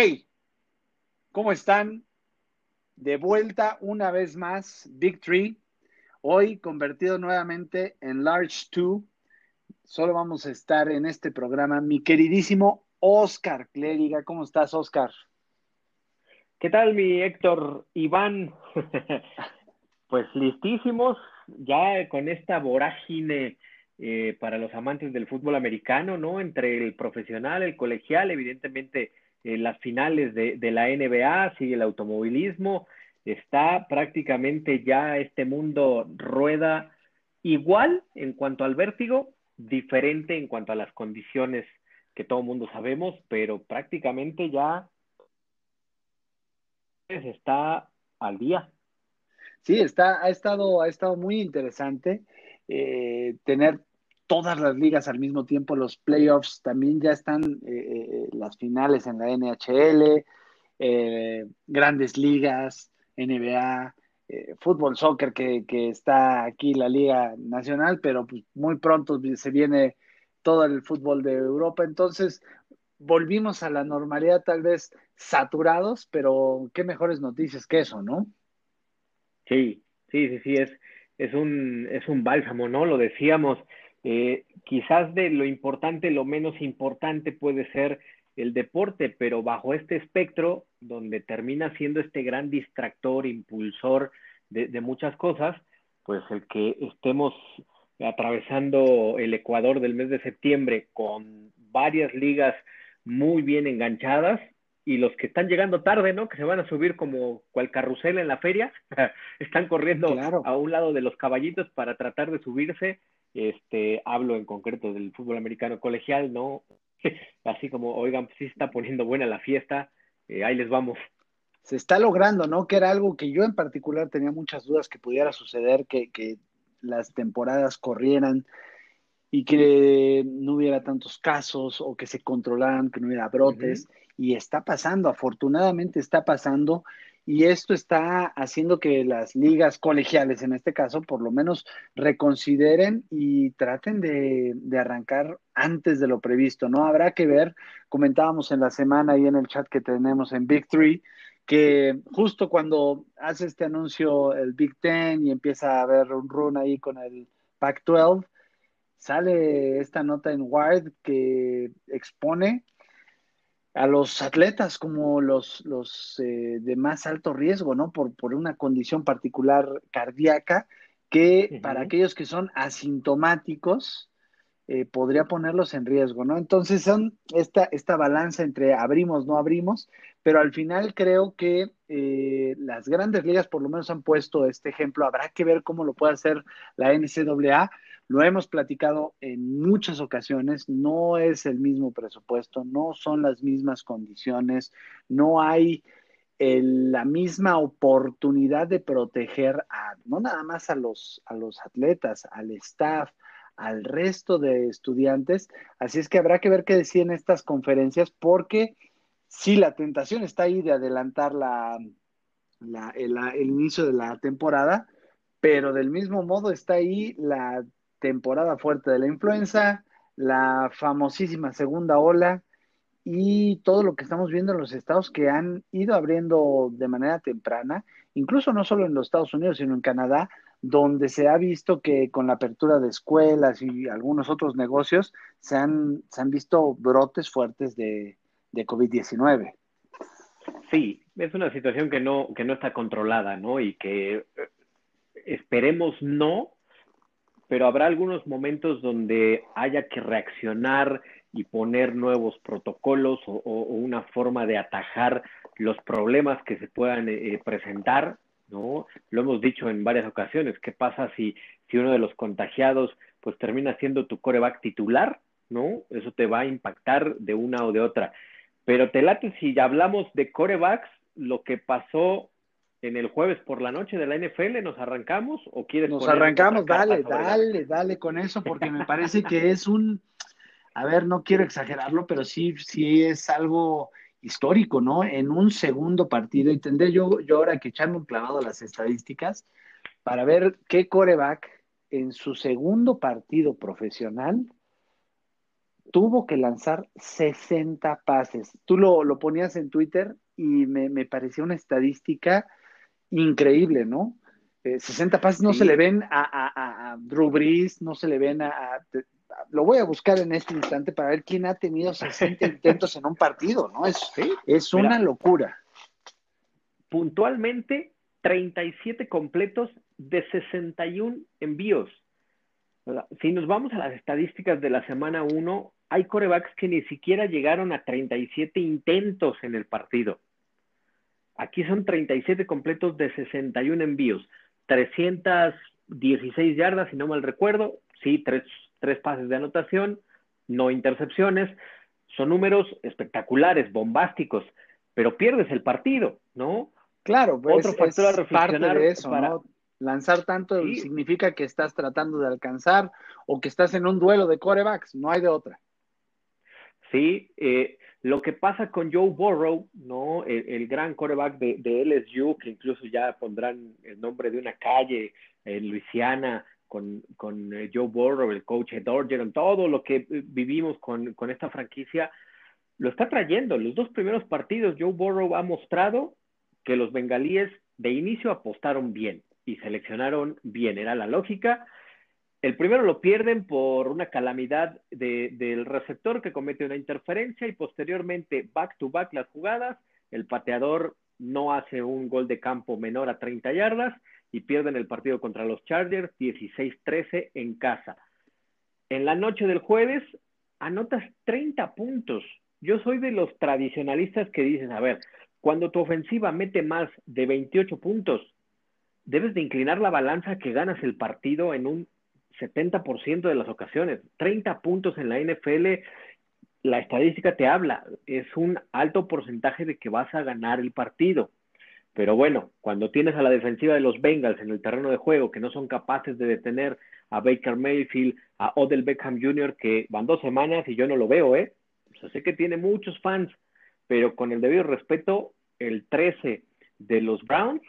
Hey, ¿cómo están? De vuelta una vez más, Big Tree. Hoy convertido nuevamente en Large 2. Solo vamos a estar en este programa. Mi queridísimo Oscar Clériga. ¿Cómo estás, Oscar? ¿Qué tal, mi Héctor Iván? pues listísimos, ya con esta vorágine eh, para los amantes del fútbol americano, ¿no? Entre el profesional, el colegial, evidentemente las finales de, la NBA, sigue el automovilismo, está prácticamente ya este mundo rueda igual en cuanto al vértigo, diferente en cuanto a las condiciones que todo mundo sabemos, pero prácticamente ya está al día. Sí, está, ha estado, ha estado muy interesante eh, tener todas las ligas al mismo tiempo, los playoffs también ya están, eh, eh, las finales en la NHL, grandes ligas, NBA, fútbol, soccer, que, que, está aquí la Liga Nacional, pero pues muy pronto se viene todo el fútbol de Europa. Entonces, volvimos a la normalidad, tal vez saturados, pero qué mejores noticias que eso, ¿no? Sí, sí, sí, sí, es, es, un, es un bálsamo, ¿no? Lo decíamos, eh, quizás de lo importante, lo menos importante puede ser el deporte, pero bajo este espectro, donde termina siendo este gran distractor, impulsor de, de muchas cosas, pues el que estemos atravesando el Ecuador del mes de septiembre con varias ligas muy bien enganchadas y los que están llegando tarde, ¿no? Que se van a subir como cual carrusel en la feria, están corriendo a un lado de los caballitos para tratar de subirse. Este, hablo en concreto del fútbol americano colegial, ¿no? Así como, oigan, pues sí está poniendo buena la fiesta, eh, ahí les vamos. Se está logrando, ¿no? Que era algo que yo en particular tenía muchas dudas que pudiera suceder, que, que las temporadas corrieran y que no hubiera tantos casos o que se controlaran, que no hubiera brotes. Y está pasando, afortunadamente está pasando. Y esto está haciendo que las ligas colegiales, en este caso, por lo menos reconsideren y traten de, de arrancar antes de lo previsto, ¿no? Habrá que ver, comentábamos en la semana ahí en el chat que tenemos en Big Three, que justo cuando hace este anuncio el Big Ten y empieza a haber un run ahí con el Pac-12, sale esta nota en Wired que expone a los atletas como los, los eh, de más alto riesgo, ¿no? Por, por una condición particular cardíaca que para aquellos que son asintomáticos eh, podría ponerlos en riesgo, ¿no? Entonces son esta, esta balanza entre abrimos, no abrimos, pero al final creo que eh, las grandes ligas por lo menos han puesto este ejemplo. Habrá que ver cómo lo puede hacer la NCAA, lo hemos platicado en muchas ocasiones, no es el mismo presupuesto, no son las mismas condiciones, no hay la misma oportunidad de proteger a, no nada más a los, a los atletas, al staff, al resto de estudiantes. Así es que habrá que ver qué decían estas conferencias, porque sí, la tentación está ahí de adelantar la, el, el inicio de la temporada, pero del mismo modo está ahí la temporada fuerte de la influenza, la famosísima segunda ola y todo lo que estamos viendo en los estados que han ido abriendo de manera temprana, incluso no solo en los Estados Unidos, sino en Canadá, donde se ha visto que con la apertura de escuelas y algunos otros negocios se han, se han visto brotes fuertes de, de COVID-19. Sí, es una situación que no, que no está controlada, ¿no? Y que eh, esperemos no, pero habrá algunos momentos donde haya que reaccionar y poner nuevos protocolos o, una forma de atajar los problemas que se puedan eh, presentar, ¿no? Lo hemos dicho en varias ocasiones, ¿qué pasa si, si uno de los contagiados pues termina siendo tu coreback titular, ¿no? Eso te va a impactar de una o de otra. Pero te late si hablamos de corebacks, lo que pasó en el jueves por la noche de la NFL? ¿Nos arrancamos o quieres? Nos arrancamos, dale, dale, dale con eso, porque me parece que es un, a ver, no quiero exagerarlo, pero sí, sí es algo histórico, ¿no? En un segundo partido, y tendré yo, yo ahora que echarme un clavado a las estadísticas para ver qué coreback en su segundo partido profesional tuvo que lanzar 60 pases. Tú lo, lo ponías en Twitter y me, me parecía una estadística increíble, ¿no? 60 eh, pases no se le ven a, a, a, Drew Brees, no se le ven a, Lo voy a buscar en este instante para ver quién ha tenido 60 intentos en un partido, ¿no? Es, es una locura. Puntualmente, 37 completos de 61 envíos. Si nos vamos a las estadísticas de la semana 1, hay corebacks que ni siquiera llegaron a 37 intentos en el partido. Aquí son 37 completos de 61 envíos. 316 yardas, si no mal recuerdo, sí, tres, tres pases de anotación, no intercepciones, son números espectaculares, bombásticos, pero pierdes el partido, ¿no? Claro, pues Otro factor a reflexionar de eso, ¿no? Lanzar tanto significa que estás tratando de alcanzar o que estás en un duelo de corebacks, no hay de otra. Sí, eh, lo que pasa con Joe Burrow, ¿no? El, gran quarterback de, LSU, que incluso ya pondrán el nombre de una calle en Luisiana con, con eh, Joe Burrow, el coach de Orgeron, todo lo que eh, vivimos con, con esta franquicia, lo está trayendo. Los dos primeros partidos, Joe Burrow ha mostrado que los bengalíes de inicio apostaron bien y seleccionaron bien, era la lógica el primero lo pierden por una calamidad del receptor que comete una interferencia y posteriormente back to back las jugadas, el pateador no hace un gol de campo menor a 30 yardas y pierden el partido contra los Chargers 16-13 en casa. En la noche del jueves anotas 30 puntos. Yo soy de los tradicionalistas que dicen, a ver, cuando tu ofensiva mete más de 28 puntos, debes de inclinar la balanza que ganas el partido en un 70% de las ocasiones. 30 puntos en la NFL, la estadística te habla, es un alto porcentaje de que vas a ganar el partido. Pero bueno, cuando tienes a la defensiva de los Bengals en el terreno de juego que no son capaces de detener a Baker Mayfield, a Odell Beckham Jr., que van dos semanas y yo no lo veo, ¿eh? Sé que tiene muchos fans, pero con el debido respeto, el 13 de los Browns,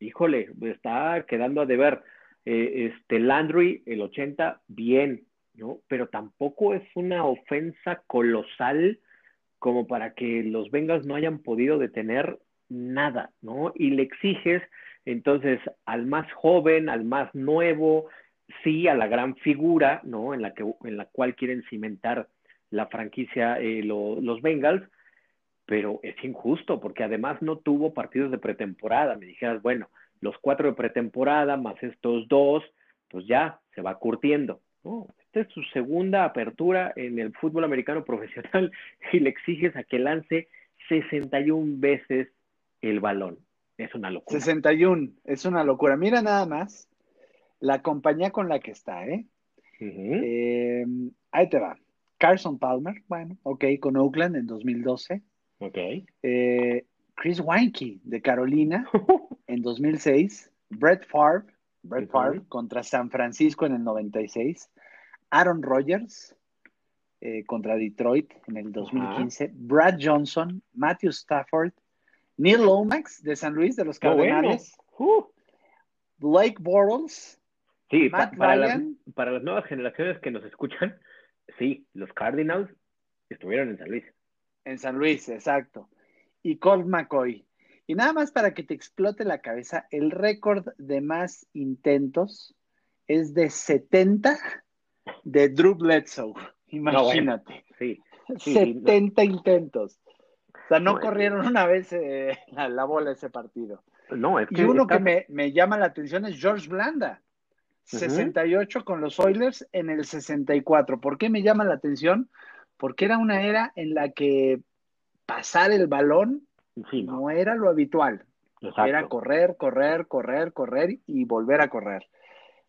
híjole, está quedando a deber. Eh, este Landry, el 80, bien, ¿no? Pero tampoco es una ofensa colosal como para que los Bengals no hayan podido detener nada, ¿no? Y le exiges entonces al más joven, al más nuevo, sí a la gran figura, ¿no? En la, que, en la cual quieren cimentar la franquicia eh, los Bengals, pero es injusto porque además no tuvo partidos de pretemporada. Me dijeras, bueno, los cuatro de pretemporada más estos dos, pues ya se va curtiendo. Esta es su segunda apertura en el fútbol americano profesional y le exiges a que lance 61 veces el balón. Es una locura. 61, es una locura. Mira nada más la compañía con la que está, ¿eh? eh ahí te va. Carson Palmer, bueno, ok, con Oakland en 2012. Ok. Eh, Chris Weinke de Carolina en 2006, Brett Favre, Brett Favre contra San Francisco en el 96, Aaron Rodgers eh, contra Detroit en el 2015, Brad Johnson, Matthew Stafford, Neil Lomax de San Luis de los Cardenales, uh. Blake Bortles, sí, para, las, para las nuevas generaciones que nos escuchan, sí, los Cardinals estuvieron en San Luis. En San Luis, exacto y Colt McCoy. Y nada más para que te explote la cabeza, el récord de más intentos es de 70 de Drew Bledsoe. Imagínate. sí, 70 intentos. O sea, no, corrieron una vez eh, la, bola ese partido. No, es que y uno que me, me, llama la atención es George Blanda. 68 con los Oilers en el 64. ¿Por qué me llama la atención? Porque era una era en la que pasar el balón no. era lo habitual. Era correr, correr, correr, correr y volver a correr.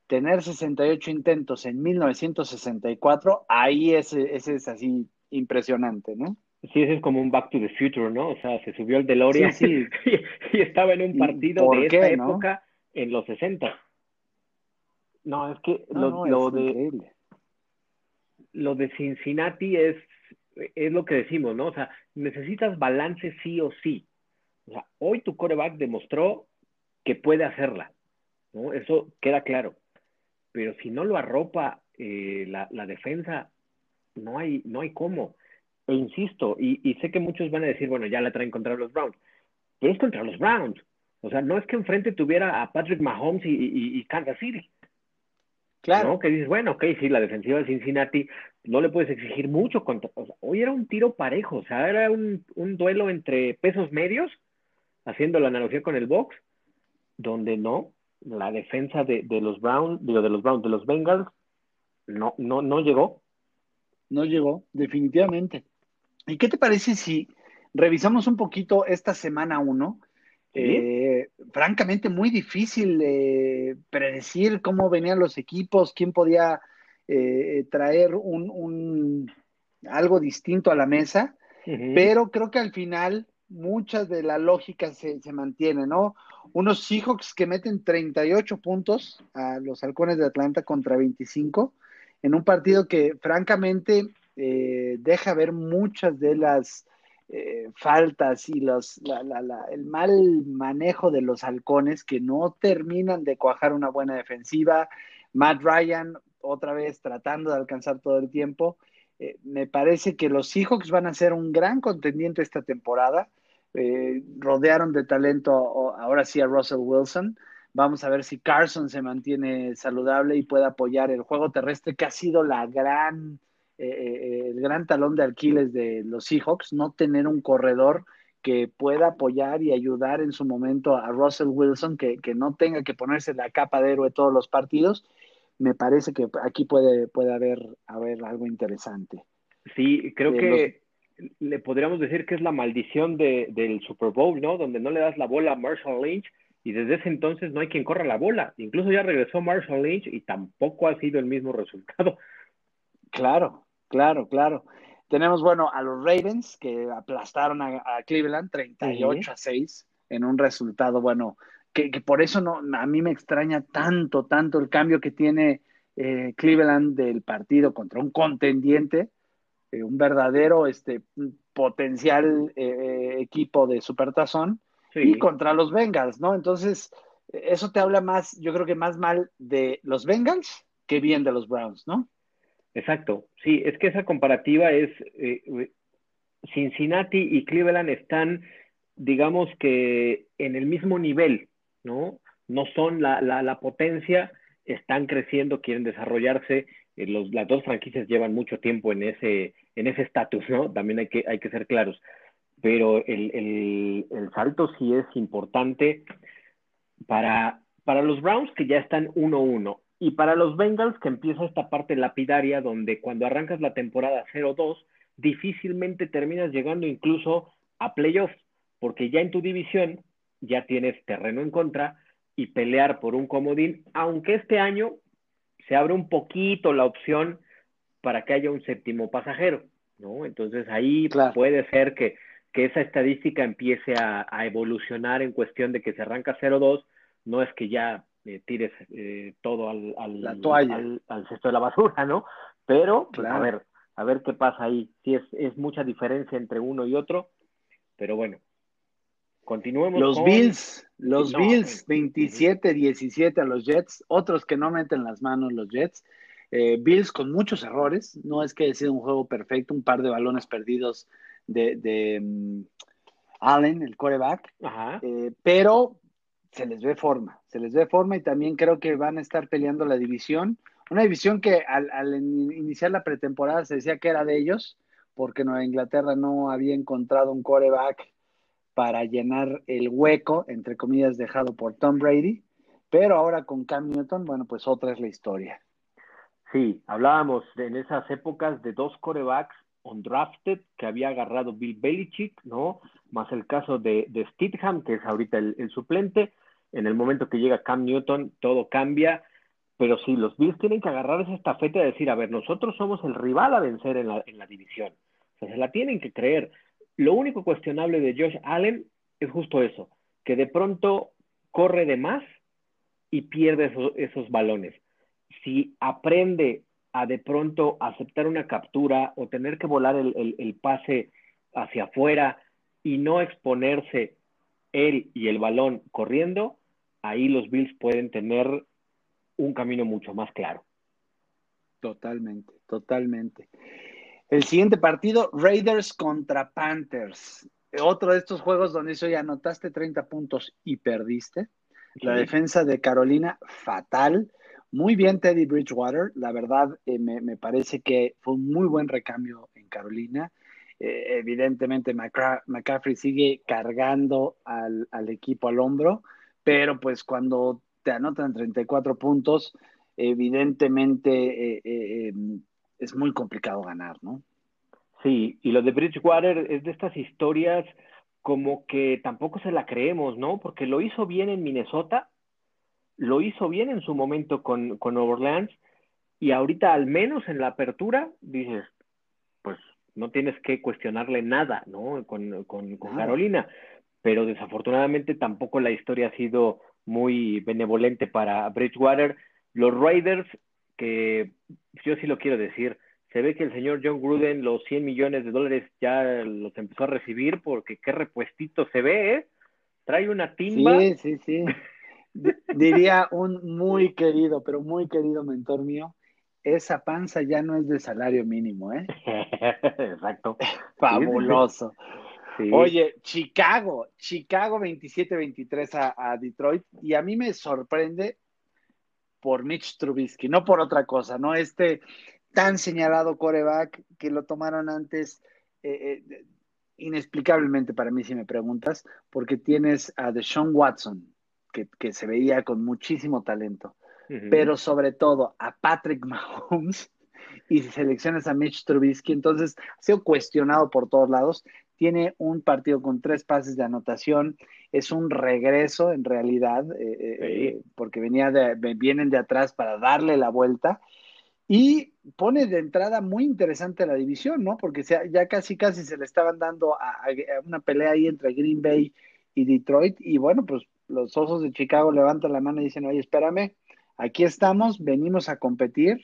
Tener 68 intentos en 1964, ahí ese, es así impresionante, ¿no? Sí, ese es como un Back to the Future, ¿no? O sea, se subió el DeLorean sí, y, estaba en un partido de esta época en los 60. No, es que lo, de lo de Cincinnati es es lo que decimos, ¿no? O sea, necesitas balance sí o sí. O sea, hoy tu coreback demostró que puede hacerla, ¿no? Eso queda claro. Pero si no lo arropa eh, la, defensa, no hay, no hay cómo. E insisto, y, sé que muchos van a decir, bueno, ya la traen contra los Browns, pero es contra los Browns. O sea, no es que enfrente tuviera a Patrick Mahomes y, Kansas City. Claro. Que dices, bueno, ok, sí, la defensiva de Cincinnati no le puedes exigir mucho. Contra, hoy era un tiro parejo, o sea, era un, un duelo entre pesos medios, haciendo la analogía con el box, donde no, la defensa de, de los Browns, digo, de los Browns, de los Bengals, no, no, no llegó. No llegó, definitivamente. ¿Y qué te parece si revisamos un poquito esta semana uno? Eh, francamente, muy difícil eh, predecir cómo venían los equipos, quién podía eh, traer un, algo distinto a la mesa, pero creo que al final muchas de la lógica se, se mantiene, ¿no? Unos Seahawks que meten 38 puntos a los halcones de Atlanta contra 25, en un partido que francamente deja ver muchas de las eh, faltas y los, el mal manejo de los halcones que no terminan de cuajar una buena defensiva. Matt Ryan otra vez tratando de alcanzar todo el tiempo. Eh, me parece que los Seahawks van a ser un gran contendiente esta temporada. rodearon de talento ahora sí a Russell Wilson. Vamos a ver si Carson se mantiene saludable y puede apoyar el juego terrestre, que ha sido la gran, eh, eh, el gran talón de Aquiles de los Seahawks, no tener un corredor que pueda apoyar y ayudar en su momento a Russell Wilson, que, no tenga que ponerse la capa de héroe todos los partidos. Me parece que aquí puede, puede haber, haber algo interesante. Sí, creo que le podríamos decir que es la maldición del Super Bowl, ¿no? Donde no le das la bola a Marshall Lynch y desde ese entonces no hay quien corra la bola. Incluso ya regresó Marshall Lynch y tampoco ha sido el mismo resultado. Claro, claro, claro. Tenemos, bueno, a los Ravens que aplastaron a, Cleveland 38 a 6 en un resultado, bueno, que, por eso no, a mí me extraña tanto, tanto el cambio que tiene eh, Cleveland del partido contra un contendiente, eh, un verdadero este, potencial eh, equipo de supertazón y contra los Bengals, ¿no? Entonces, eso te habla más, yo creo que más mal de los Bengals que bien de los Browns, ¿no? Exacto, sí, es que esa comparativa es, eh, Cincinnati y Cleveland están, digamos que en el mismo nivel, ¿no? No son la, la, potencia, están creciendo, quieren desarrollarse, eh, los, las dos franquicias llevan mucho tiempo en ese en ese estatus, ¿no? También hay que, hay que ser claros pero el, salto sí es importante para, para los Browns que ya están 1-1 y para los Bengals que empieza esta parte lapidaria donde cuando arrancas la temporada 0-2 difícilmente terminas llegando incluso a playoffs porque ya en tu división ya tienes terreno en contra y pelear por un comodín, aunque este año se abre un poquito la opción para que haya un séptimo pasajero, ¿no? Entonces ahí puede ser que que esa estadística empiece a, evolucionar en cuestión de que se arranca 0-2, no es que ya eh, tires eh, todo al, la toalla. Al, cesto de la basura, ¿no? Pero, a ver, a ver qué pasa ahí. Sí, es, es mucha diferencia entre uno y otro, pero bueno, continuemos. Los Bills, los Bills, 27-17 a los Jets, otros que no meten las manos los Jets. Eh, Bills con muchos errores, no es que haya sido un juego perfecto, un par de balones perdidos de, mm, Allen, el coreback, eh, pero se les ve forma, se les ve forma y también creo que van a estar peleando la división. Una división que al, iniciar la pretemporada se decía que era de ellos, porque Nueva Inglaterra no había encontrado un coreback para llenar el hueco, entre comillas, dejado por Tom Brady, pero ahora con Cam Newton, bueno, pues otra es la historia. Sí, hablábamos en esas épocas de dos corebacks undrafted que había agarrado Bill Belichick, ¿no? Más el caso de, de Stidham, que es ahorita el, suplente. En el momento que llega Cam Newton, todo cambia. Pero sí, los Bills tienen que agarrar esa estafeta y decir, a ver, nosotros somos el rival a vencer en la, división. O sea, se la tienen que creer. Lo único cuestionable de Josh Allen es justo eso, que de pronto corre de más y pierde esos balones. Si aprende a de pronto aceptar una captura o tener que volar el, pase hacia afuera y no exponerse él y el balón corriendo, ahí los Bills pueden tener un camino mucho más claro. Totalmente, totalmente. El siguiente partido, Raiders contra Panthers. Otro de estos juegos donde eso ya anotaste 30 puntos y perdiste. La defensa de Carolina, fatal. Muy bien Teddy Bridgewater. La verdad, eh, me, parece que fue un muy buen recambio en Carolina. Eh, evidentemente, McCaffrey sigue cargando al, equipo al hombro, pero pues cuando te anotan 34 puntos, evidentemente eh, es muy complicado ganar, ¿no? Sí, y lo de Bridgewater es de estas historias como que tampoco se la creemos, ¿no? Porque lo hizo bien en Minnesota, lo hizo bien en su momento con, con Orleans, y ahorita al menos en la apertura dices, pues no tienes que cuestionarle nada, ¿no? Con, con, con Carolina, pero desafortunadamente tampoco la historia ha sido muy benevolente para Bridgewater. Los Raiders, que yo sí lo quiero decir, se ve que el señor John Gruden los 100 millones de dólares ya los empezó a recibir porque qué repuestito se ve, ¿eh? Trae una timba. Sí, sí, sí. Diría un muy querido, pero muy querido mentor mío, esa panza ya no es de salario mínimo, ¿eh? Exacto. Fabuloso. Oye, Chicago, Chicago 27-23 a, a, Detroit, y a mí me sorprende por Mitch Trubisky, no por otra cosa, ¿no? Este, tan señalado coreback que lo tomaron antes, eh, eh, inexplicablemente para mí, si me preguntas, porque tienes a Deshaun Watson, que, se veía con muchísimo talento, pero sobre todo a Patrick Mahomes y si seleccionas a Mitch Trubisky, entonces ha sido cuestionado por todos lados. Tiene un partido con tres pases de anotación, es un regreso en realidad, eh, porque venía de, vienen de atrás para darle la vuelta y pone de entrada muy interesante la división, ¿no? Porque ya casi casi se le estaban dando a, una pelea ahí entre Green Bay y Detroit. Y bueno, pues los Osos de Chicago levantan la mano y dicen, oye, espérame, aquí estamos, venimos a competir.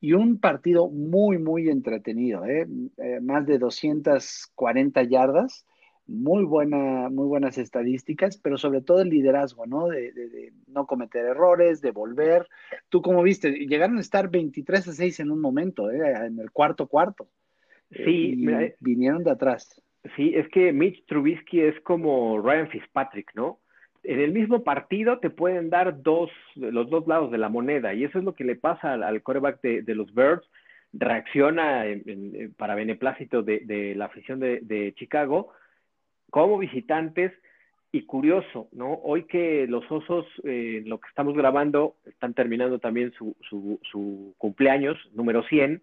Y un partido muy, muy entretenido, ¿eh? eh más de 240 yardas muy, buena, muy buenas estadísticas, pero sobre todo el liderazgo, ¿no? De, no cometer errores, de volver. Tú como viste, llegaron a estar 23 a 6 en un momento, ¿eh? en el cuarto cuarto. Sí, eh, vinieron de atrás. Sí, es que Mitch Trubisky es como Ryan Fitzpatrick, ¿no? En el mismo partido te pueden dar dos, los dos lados de la moneda, y eso es lo que le pasa al, quarterback de, los Birds. Reacciona para beneplácito de, la afición de Chicago, como visitantes. Y curioso, ¿no? Hoy que los osos, eh, lo que estamos grabando, están terminando también su, su, cumpleaños, número 100,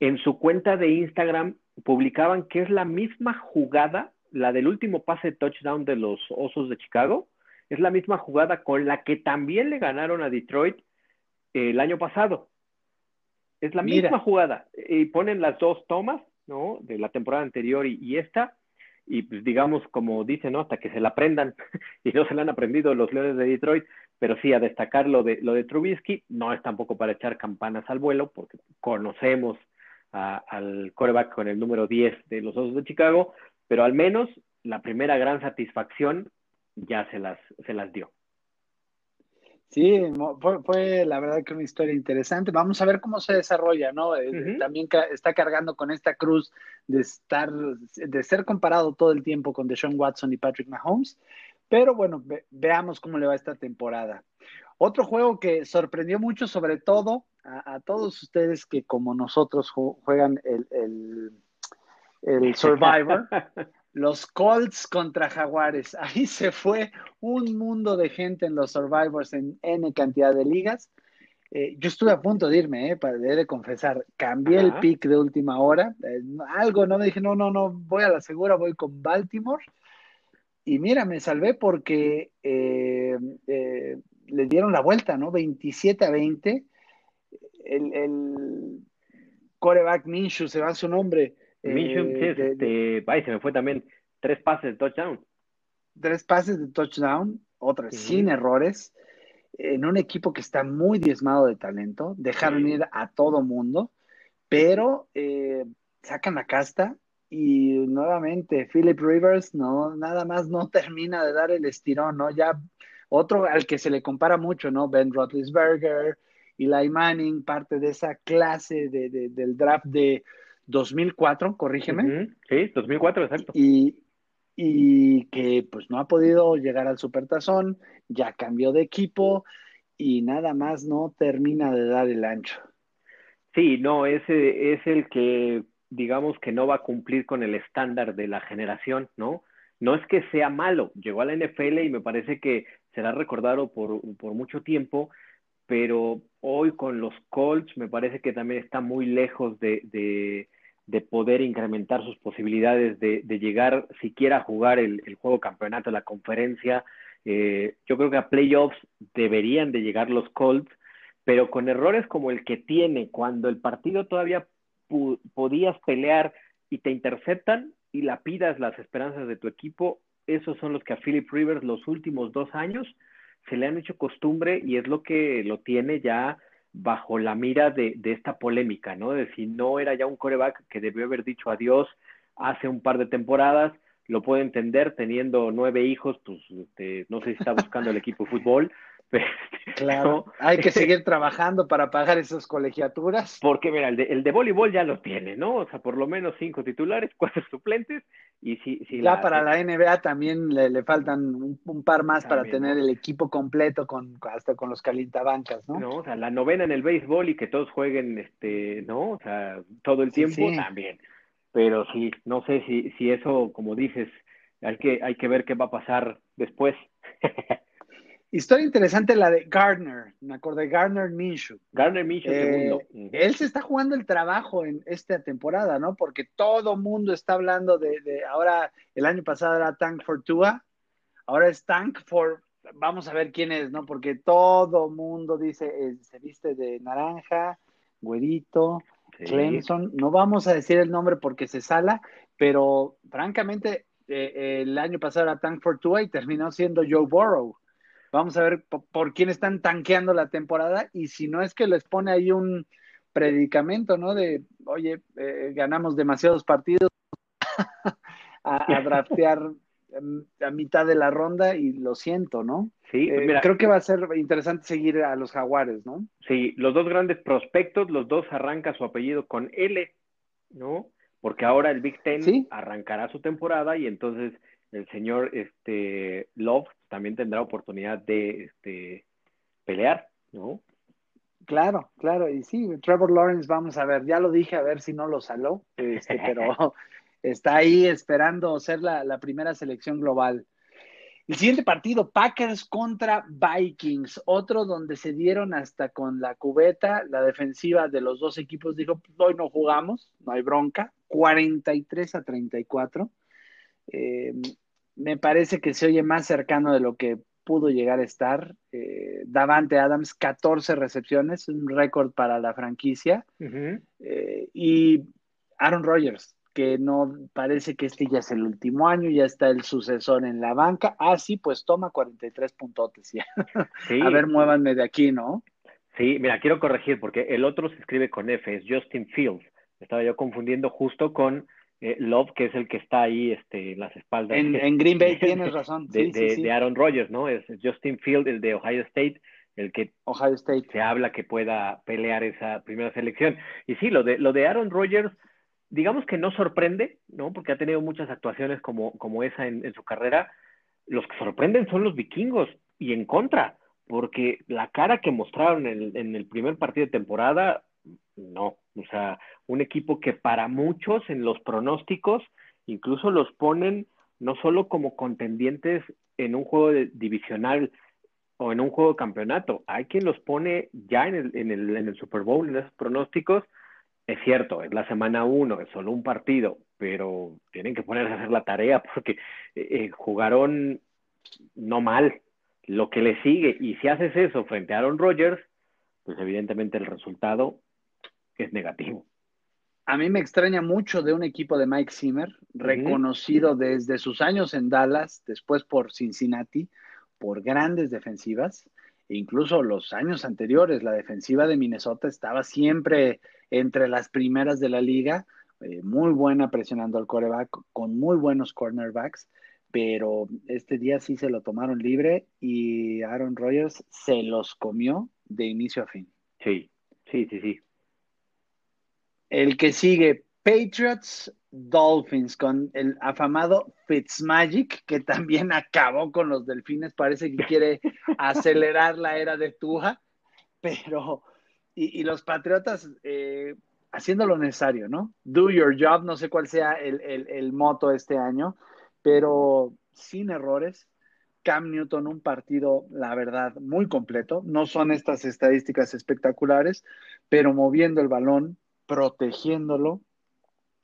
en su cuenta de Instagram publicaban que es la misma jugada, la del último pase touchdown de los Osos de Chicago, es la misma jugada con la que también le ganaron a Detroit el año pasado. Es la misma jugada. Y ponen las dos tomas, ¿no? De la temporada anterior y, y esta, y pues digamos, como dice, ¿no? Hasta que se la aprendan, y no se la han aprendido los Leones de Detroit, pero sí a destacar lo de, lo de Trubisky, no es tampoco para echar campanas al vuelo, porque conocemos al coreback con el número 10 de los Osos de Chicago, pero al menos la primera gran satisfacción ya se las, se las dio. Sí, fue, la verdad que una historia interesante. Vamos a ver cómo se desarrolla, ¿no? Eh, también está cargando con esta cruz de estar, de ser comparado todo el tiempo con Deshaun Watson y Patrick Mahomes. Pero bueno, veamos cómo le va esta temporada. Otro juego que sorprendió mucho, sobre todo a, todos ustedes que como nosotros juegan el, el, el Survivor, los Colts contra Jaguares. Ahí se fue un mundo de gente en los Survivors en N cantidad de ligas. Eh, yo estuve a punto de irme, eh, para de confesar. Cambié el pick de última hora. Eh, algo, no me dije, no, no, no, voy a la segura, voy con Baltimore. Y mira, me salvé porque le dieron la vuelta, ¿no? 27 a 20. El, el coreback Minshew, se va su nombre eh, este, se me fue también tres pases de touchdown. Tres pases de touchdown, otras sin errores, en un equipo que está muy diezmado de talento, dejaron ir a todo mundo, pero eh, sacan la casta y nuevamente Philip Rivers no, nada más no termina de dar el estirón, ¿no? Ya otro al que se le compara mucho, ¿no? Ben Roethlisberger, Eli Manning, parte de esa clase de, del draft de 2004, corrígeme. Sí, 2004, exacto. Y, y que pues no ha podido llegar al Supertazón, ya cambió de equipo y nada más no termina de dar el ancho. Sí, no, ese es el que digamos que no va a cumplir con el estándar de la generación, ¿no? No es que sea malo, llegó a la NFL y me parece que será recordado por, por mucho tiempo, pero hoy con los Colts me parece que también está muy lejos de, de, de poder incrementar sus posibilidades de, de llegar siquiera a jugar el, el, juego campeonato la conferencia. Eh, yo creo que a playoffs deberían de llegar los Colts, pero con errores como el que tiene cuando el partido todavía podías pelear y te interceptan y lapidas las esperanzas de tu equipo, esos son los que a Philip Rivers los últimos dos años se le han hecho costumbre y es lo que lo tiene ya bajo la mira de, de esta polémica, ¿no? De si no era ya un coreback que debió haber dicho adiós hace un par de temporadas, lo puedo entender teniendo nueve hijos, pues este, no sé si está buscando el equipo de fútbol, Claro, hay que seguir trabajando para pagar esas colegiaturas. Porque, mira, el de, el de voleibol ya lo tiene, ¿no? O sea, por lo menos cinco titulares, cuatro suplentes. Y si, si ya para la NBA también le, le faltan un, par más para tener el equipo completo con hasta con los calientabancas, ¿no? No, o sea, la novena en el béisbol y que todos jueguen, este, ¿no? O sea, todo el tiempo también. Pero sí, no sé si, si eso, como dices, hay que, hay que ver qué va a pasar después. Historia interesante la de Gardner, me acordé, Gardner Minshew. Gardner Minshew, segundo. Eh, él se está jugando el trabajo en esta temporada, ¿no? Porque todo mundo está hablando de, de, ahora, el año pasado era Tank for Tua, ahora es Tank for, vamos a ver quién es, ¿no? Porque todo mundo dice, eh, se viste de naranja, güerito, sí. Clemson, no vamos a decir el nombre porque se sala, pero francamente, eh, el año pasado era Tank for Tua y terminó siendo Joe Burrow. Vamos a ver por, por, quién están tanqueando la temporada y si no es que les pone ahí un predicamento, ¿no? De, oye, eh, ganamos demasiados partidos a, a draftear a mitad de la ronda y lo siento, ¿no? Sí, pues mira, eh, creo que va a ser interesante seguir a los jaguares, ¿no? Sí, los dos grandes prospectos, los dos arranca su apellido con L, ¿no? Porque ahora el Big Ten ¿Sí? arrancará su temporada y entonces el señor este Love también tendrá oportunidad de este pelear, ¿no? Claro, claro, y sí, Trevor Lawrence, vamos a ver, ya lo dije, a ver si no lo saló, este, pero está ahí esperando ser la, la, primera selección global. El siguiente partido, Packers contra Vikings, otro donde se dieron hasta con la cubeta, la defensiva de los dos equipos dijo, pues hoy no jugamos, no hay bronca, 43 a 34. Eh, me parece que se oye más cercano de lo que pudo llegar a estar. Eh, Davante Adams, 14 recepciones, un récord para la franquicia. Uh -huh. eh, y Aaron Rodgers, que no parece que este ya es el último año, ya está el sucesor en la banca. Ah, sí, pues toma 43 puntotes ya. Sí. a ver, muévanme de aquí, ¿no? Sí, mira, quiero corregir porque el otro se escribe con F, es Justin Fields. Estaba yo confundiendo justo con eh, Love, que es el que está ahí este, en las espaldas. En, en Green Bay tienes razón. De, sí, de, sí, sí. de, Aaron Rodgers, ¿no? Es Justin Field, el de Ohio State, el que Ohio State. se habla que pueda pelear esa primera selección. Y sí, lo de, lo de Aaron Rodgers, digamos que no sorprende, ¿no? Porque ha tenido muchas actuaciones como, como esa en, en su carrera. Los que sorprenden son los vikingos y en contra, porque la cara que mostraron en, en el primer partido de temporada, no, o sea, un equipo que para muchos en los pronósticos incluso los ponen no solo como contendientes en un juego de, divisional o en un juego de campeonato, hay quien los pone ya en el, en el, en el Super Bowl, en esos pronósticos. Es cierto, es la semana uno, es solo un partido, pero tienen que ponerse a hacer la tarea porque eh, jugaron no mal lo que le sigue. Y si haces eso frente a Aaron Rodgers, pues evidentemente el resultado es negativo. A mí me extraña mucho de un equipo de Mike Zimmer, reconocido desde sus años en Dallas, después por Cincinnati, por grandes defensivas, e incluso los años anteriores, la defensiva de Minnesota estaba siempre entre las primeras de la liga, eh, muy buena presionando al coreback, con muy buenos cornerbacks, pero este día sí se lo tomaron libre y Aaron Rodgers se los comió de inicio a fin. Sí, sí, sí, sí. El que sigue, Patriots Dolphins con el afamado Fitzmagic, que también acabó con los Delfines. Parece que quiere acelerar la era de Tuja, pero. Y, los Patriotas eh, haciendo lo necesario, ¿no? Do your job, no sé cuál sea el, el, el moto este año, pero sin errores. Cam Newton, un partido, la verdad, muy completo. No son estas estadísticas espectaculares, pero moviendo el balón, protegiéndolo,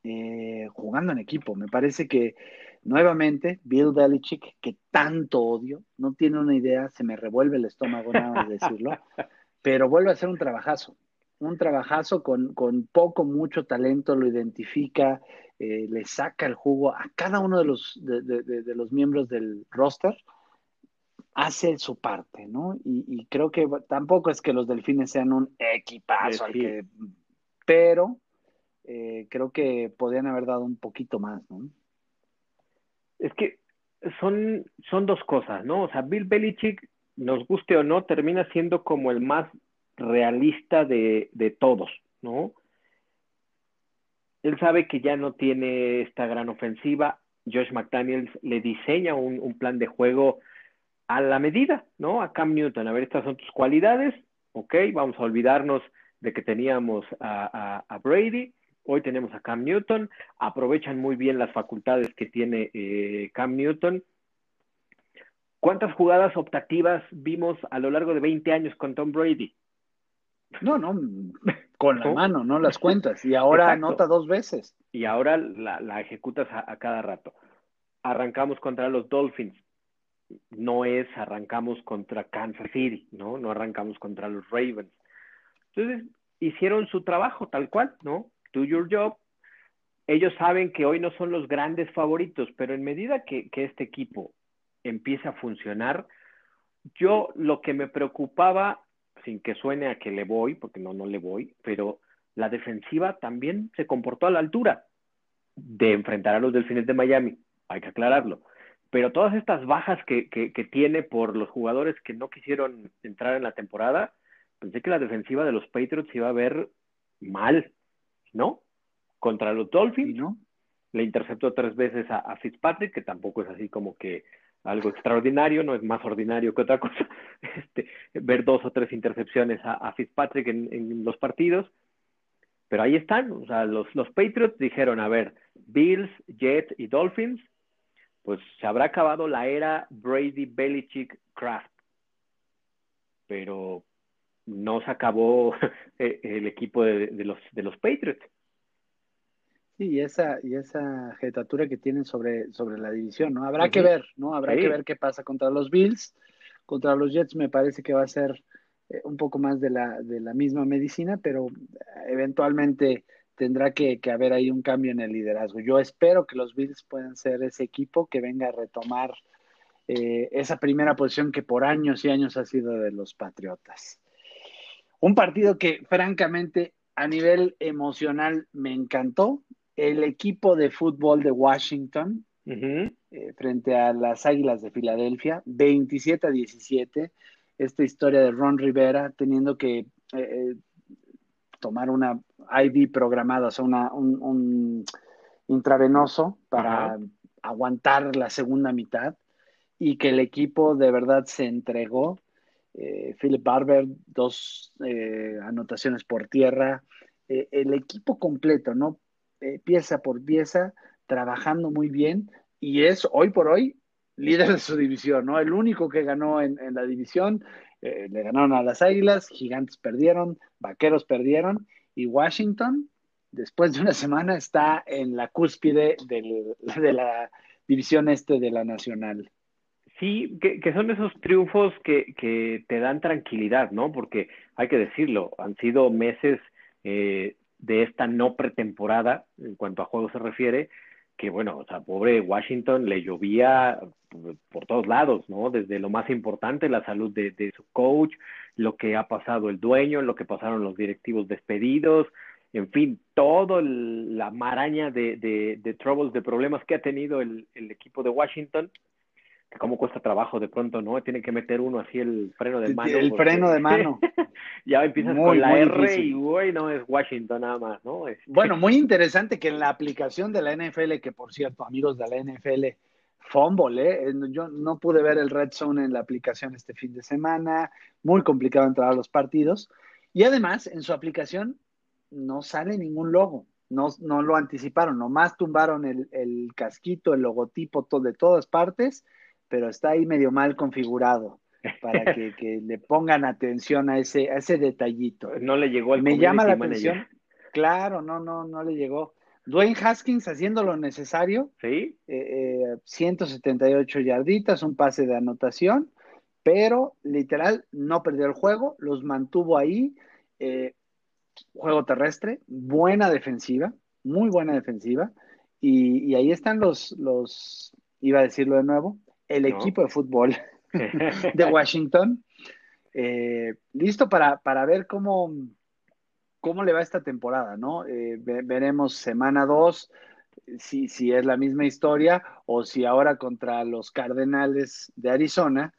eh, jugando en equipo. Me parece que nuevamente Bill Belichick, que tanto odio, no tiene una idea, se me revuelve el estómago nada más decirlo, pero vuelve a ser un trabajazo. Un trabajazo con, con poco, mucho talento, lo identifica, eh, le saca el jugo a cada uno de los, de, los miembros del roster, hace su parte, ¿no? Y, creo que tampoco es que los delfines sean un equipazo, pero eh, creo que podrían haber dado un poquito más, ¿no? Es que son, son dos cosas, ¿no? O sea, Bill Belichick, nos guste o no, termina siendo como el más realista de, de todos, ¿no? Él sabe que ya no tiene esta gran ofensiva. Josh McDaniels le diseña un, un, plan de juego a la medida, ¿no? A Cam Newton. A ver, estas son tus cualidades. Ok, vamos a olvidarnos de que teníamos a, a, a Brady Hoy tenemos a Cam Newton, aprovechan muy bien las facultades que tiene eh, Cam Newton. ¿Cuántas jugadas optativas vimos a lo largo de 20 años con Tom Brady? No, no, con la mano, no las cuentas. Y ahora anota dos veces. Y ahora la, ejecutas a, cada rato. Arrancamos contra los Dolphins. No es arrancamos contra Kansas City, ¿no? No arrancamos contra los Ravens. Entonces, hicieron su trabajo tal cual, ¿no? do your job. Ellos saben que hoy no son los grandes favoritos, pero en medida que, este equipo empiece a funcionar, yo lo que me preocupaba, sin que suene a que le voy, porque no, no le voy, pero la defensiva también se comportó a la altura de enfrentar a los Delfines de Miami, hay que aclararlo. Pero todas estas bajas que, que tiene por los jugadores que no quisieron entrar en la temporada, pensé que la defensiva de los Patriots iba a ver mal. ¿no? Contra los Dolphins, ¿no? Le interceptó tres veces a, Fitzpatrick, que tampoco es así como que algo extraordinario, no es más ordinario que otra cosa, este, ver dos o tres intercepciones a, Fitzpatrick en, los partidos. Pero ahí están, o sea, los, los Patriots dijeron, a ver, Bills, Jets y Dolphins, pues se habrá acabado la era Brady, Belichick, Kraft. Pero no se acabó eh, el equipo de, los, de los Patriots. Sí, y esa, y esa jetatura que tienen sobre, sobre la división, ¿no? Habrá que ver, ¿no? Habrá que ver qué pasa contra los Bills. Contra los Jets me parece que va a ser eh, un poco más de la, de la misma medicina, pero eventualmente tendrá que, haber ahí un cambio en el liderazgo. Yo espero que los Bills puedan ser ese equipo que venga a retomar eh, esa primera posición que por años y años ha sido de los Patriotas. Un partido que francamente a nivel emocional me encantó. El equipo de fútbol de Washington eh, frente a las Águilas de Filadelfia, 27 a 17. Esta historia de Ron Rivera teniendo que eh, eh, tomar una IV programada, o sea, un, intravenoso para aguantar la segunda mitad y que el equipo de verdad se entregó eh, Philip Barber, dos eh, anotaciones por tierra, eh, el equipo completo, ¿no? pieza por pieza, trabajando muy bien y es hoy por hoy líder de su división, ¿no? El único que ganó en, la división, le ganaron a las Águilas, Gigantes perdieron, Vaqueros perdieron y Washington, después de una semana, está en la cúspide de la división este de la Nacional. Sí, que, son esos triunfos que, que, te dan tranquilidad, ¿no? Porque hay que decirlo, han sido meses eh, de esta no pretemporada, en cuanto a juegos se refiere, que bueno, o sea, pobre Washington le llovía por todos lados, ¿no? Desde lo más importante, la salud de, de su coach, lo que ha pasado el dueño, lo que pasaron los directivos despedidos, en fin, toda la maraña de, de, de troubles, de problemas que ha tenido el equipo de Washington cómo cuesta trabajo de pronto, ¿no? Tiene que meter uno así el freno de mano. El freno de mano. ya empiezas con la R y güey, no es Washington nada más, ¿no? Bueno, muy interesante que en la aplicación de la NFL, que por cierto, amigos de la NFL, fumble, ¿eh? Yo no pude ver el Red Zone en la aplicación este fin de semana, muy complicado entrar a los partidos. Y además, en su aplicación no sale ningún logo, no, no lo anticiparon, nomás tumbaron el, el casquito, el logotipo todo, de todas partes pero está ahí medio mal configurado para que, le pongan atención a ese, a ese detallito. No le llegó el Me llama la atención. Claro, no, no, no le llegó. Dwayne Haskins haciendo lo necesario. Sí. 178 eh, eh, yarditas, un pase de anotación, pero literal no perdió el juego, los mantuvo ahí. Eh, juego terrestre, buena defensiva, muy buena defensiva. Y, y ahí están los, los, iba a decirlo de nuevo, el equipo de fútbol de Washington. Eh, listo para, para, ver cómo, cómo le va esta temporada, ¿no? Eh, veremos semana 2 si, si es la misma historia o si ahora contra los Cardenales de Arizona,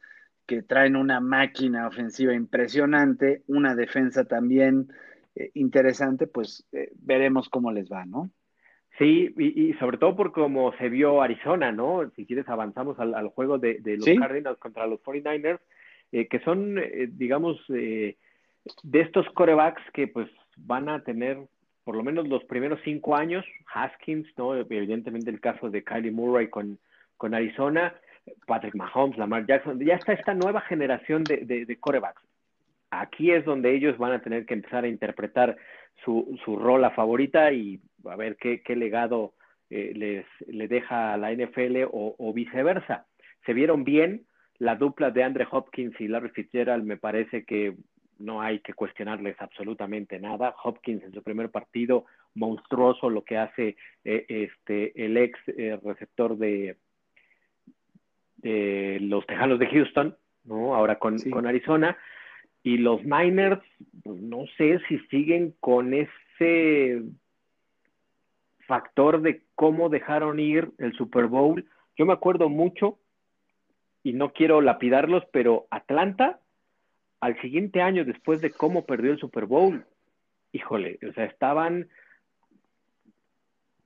que traen una máquina ofensiva impresionante, una defensa también eh, interesante, pues veremos cómo les va, ¿no? Sí, y, sobre todo por cómo se vio Arizona, ¿no? Si quieres avanzamos al, juego de, los Cardinals contra los 49ers, eh, que son, eh, digamos, eh, de estos corebacks que pues van a tener por lo menos los primeros cinco años, Haskins, ¿no? Evidentemente el caso de Kylie Murray con, con Arizona, Patrick Mahomes, Lamar Jackson, ya está esta nueva generación de, de, de corebacks. Aquí es donde ellos van a tener que empezar a interpretar su, su rola favorita y a ver qué, qué legado eh, les, le deja a la NFL o, viceversa. Se vieron bien, la dupla de Andre Hopkins y Larry Fitzgerald me parece que no hay que cuestionarles absolutamente nada. Hopkins en su primer partido, monstruoso lo que hace eh, este, el ex eh, receptor de, de los Tejanos de Houston, ¿no? Ahora con, con Arizona. Y los Niners, pues no sé si siguen con ese factor de cómo dejaron ir el Super Bowl. Yo me acuerdo mucho, y no quiero lapidarlos, pero Atlanta, al siguiente año, después de cómo perdió el Super Bowl, híjole, o sea, estaban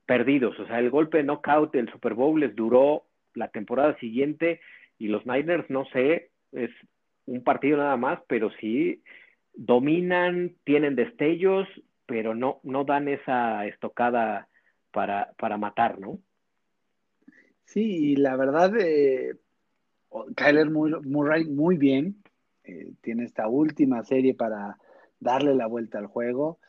perdidos. O sea, el golpe de knockout del Super Bowl les duró la temporada siguiente y los Niners, no sé, es un partido nada más, pero sí dominan, tienen destellos, pero no, no dan esa estocada para, para matar, ¿no? Sí, la verdad, eh, Kyler Murray muy bien, eh, tiene esta última serie para darle la vuelta al juego,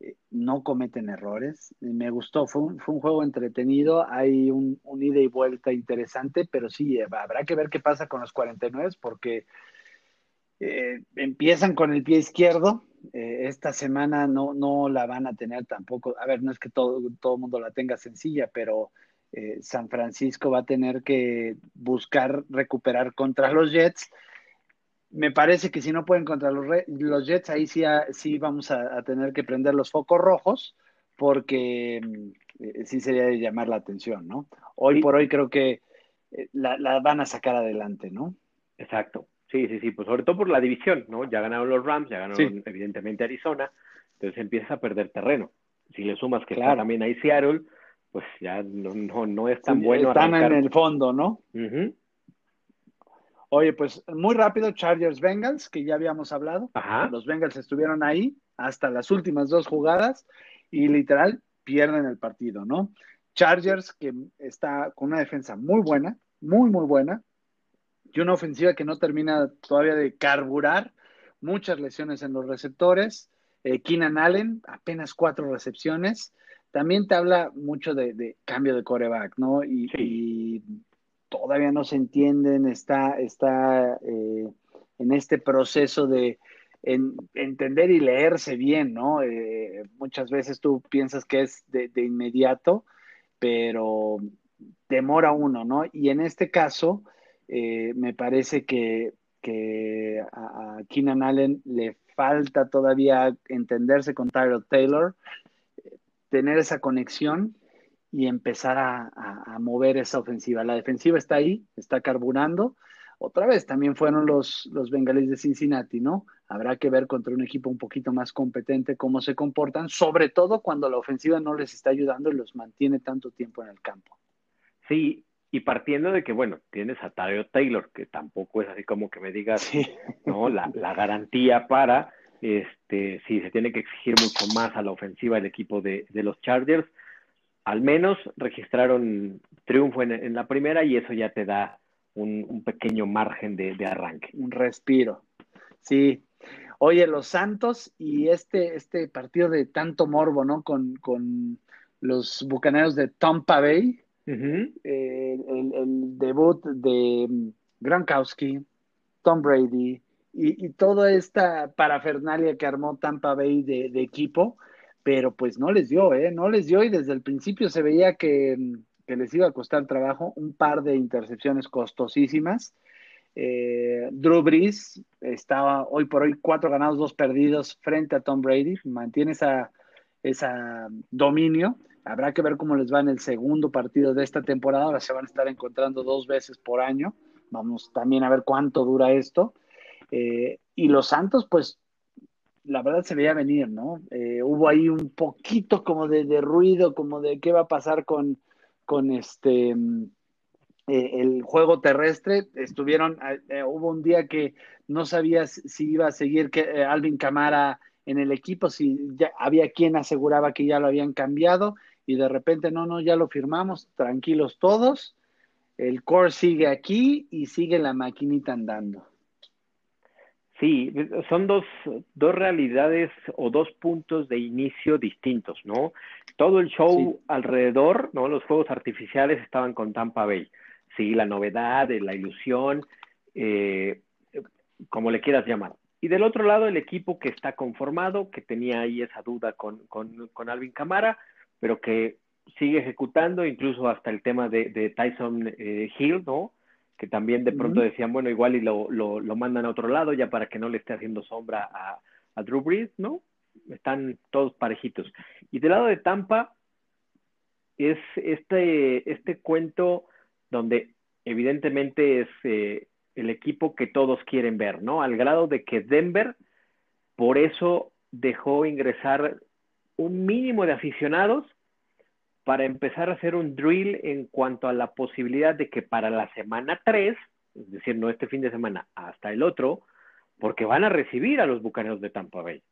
eh, no cometen errores, me gustó, fue un, fue un juego entretenido, hay un, un, ida y vuelta interesante, pero sí, habrá que ver qué pasa con los 49 porque eh, empiezan con el pie izquierdo. Eh, esta semana no, no la van a tener tampoco. A ver, no es que todo, todo el mundo la tenga sencilla, pero eh, San Francisco va a tener que buscar recuperar contra los Jets. Me parece que si no pueden contra los, los Jets, ahí sí, sí vamos a, tener que prender los focos rojos, porque sí sería de llamar la atención, ¿no? Hoy por hoy creo que la, la van a sacar adelante, ¿no? Exacto. Sí, sí, sí, pues sobre todo por la división, ¿no? Ya ganaron los Rams, ya ganaron evidentemente Arizona, entonces empieza a perder terreno. Si le sumas que está también ahí Seattle, pues ya no, no, no es tan bueno. Están en el fondo, ¿no? Oye, pues muy rápido, Chargers Bengals, que ya habíamos hablado. Los Bengals estuvieron ahí hasta las últimas dos jugadas y literal pierden el partido, ¿no? Chargers, que está con una defensa muy buena, muy, muy buena, y una ofensiva que no termina todavía de carburar, muchas lesiones en los receptores. Eh, Keenan Allen, apenas cuatro recepciones. También te habla mucho de, cambio de coreback, ¿no? Y, todavía no se entienden, está, está eh, en este proceso de entender y leerse bien, ¿no? Eh, muchas veces tú piensas que es de, de, inmediato, pero demora uno, ¿no? Y en este caso, eh, me parece que, a, Keenan Allen le falta todavía entenderse con Tyrell Taylor, tener esa conexión y empezar a, a, mover esa ofensiva. La defensiva está ahí, está carburando. Otra vez también fueron los, los bengalíes de Cincinnati, ¿no? Habrá que ver contra un equipo un poquito más competente cómo se comportan, sobre todo cuando la ofensiva no les está ayudando y los mantiene tanto tiempo en el campo. Sí, y partiendo de que, bueno, tienes a Tario Taylor, que tampoco es así como que me digas, ¿no? La, la, garantía para, este, si se tiene que exigir mucho más a la ofensiva del equipo de, de los Chargers, al menos registraron triunfo en, en, la primera y eso ya te da un, un pequeño margen de, de, arranque. Un respiro. Sí. Oye, los Santos y este, este partido de tanto morbo, ¿no? Con, con los bucaneros de Tampa Bay, el, debut de Gronkowski, Tom Brady y, y, toda esta parafernalia que armó Tampa Bay de, equipo, pero pues no les dio, ¿eh? No les dio y desde el principio se veía que, que les iba a costar trabajo, un par de intercepciones costosísimas. Eh, Drew Brees estaba hoy por hoy cuatro ganados, dos perdidos frente a Tom Brady, mantiene esa, esa dominio Habrá que ver cómo les va en el segundo partido de esta temporada. Ahora se van a estar encontrando dos veces por año. Vamos también a ver cuánto dura esto. Eh, y los Santos, pues, la verdad se veía venir, ¿no? Eh, hubo ahí un poquito como de, ruido, como de qué va a pasar con, con este eh, el juego terrestre. Estuvieron, hubo un día que no sabías si iba a seguir Alvin Camara en el equipo, si ya había quien aseguraba que ya lo habían cambiado y de repente, no, no, ya lo firmamos, tranquilos todos, el core sigue aquí y sigue la maquinita andando. Sí, son dos, dos realidades o dos puntos de inicio distintos, ¿no? Todo el show sí. alrededor, ¿no? Los fuegos artificiales estaban con Tampa Bay. Sí, la novedad, la ilusión, eh, como le quieras llamar. Y del otro lado, el equipo que está conformado, que tenía ahí esa duda con, con, con Alvin Camara, pero que sigue ejecutando, incluso hasta el tema de, de Tyson eh, Hill, ¿no? Que también de pronto uh -huh. decían, bueno, igual y lo, lo, lo, mandan a otro lado ya para que no le esté haciendo sombra a, a Drew Brees, ¿no? Están todos parejitos. Y del lado de Tampa, es este, este cuento donde evidentemente es eh, el equipo que todos quieren ver, ¿no? Al grado de que Denver, por eso dejó ingresar un mínimo de aficionados para empezar a hacer un drill en cuanto a la posibilidad de que para la semana 3, es decir, no este fin de semana, hasta el otro, porque van a recibir a los bucaneros de Tampa Bay.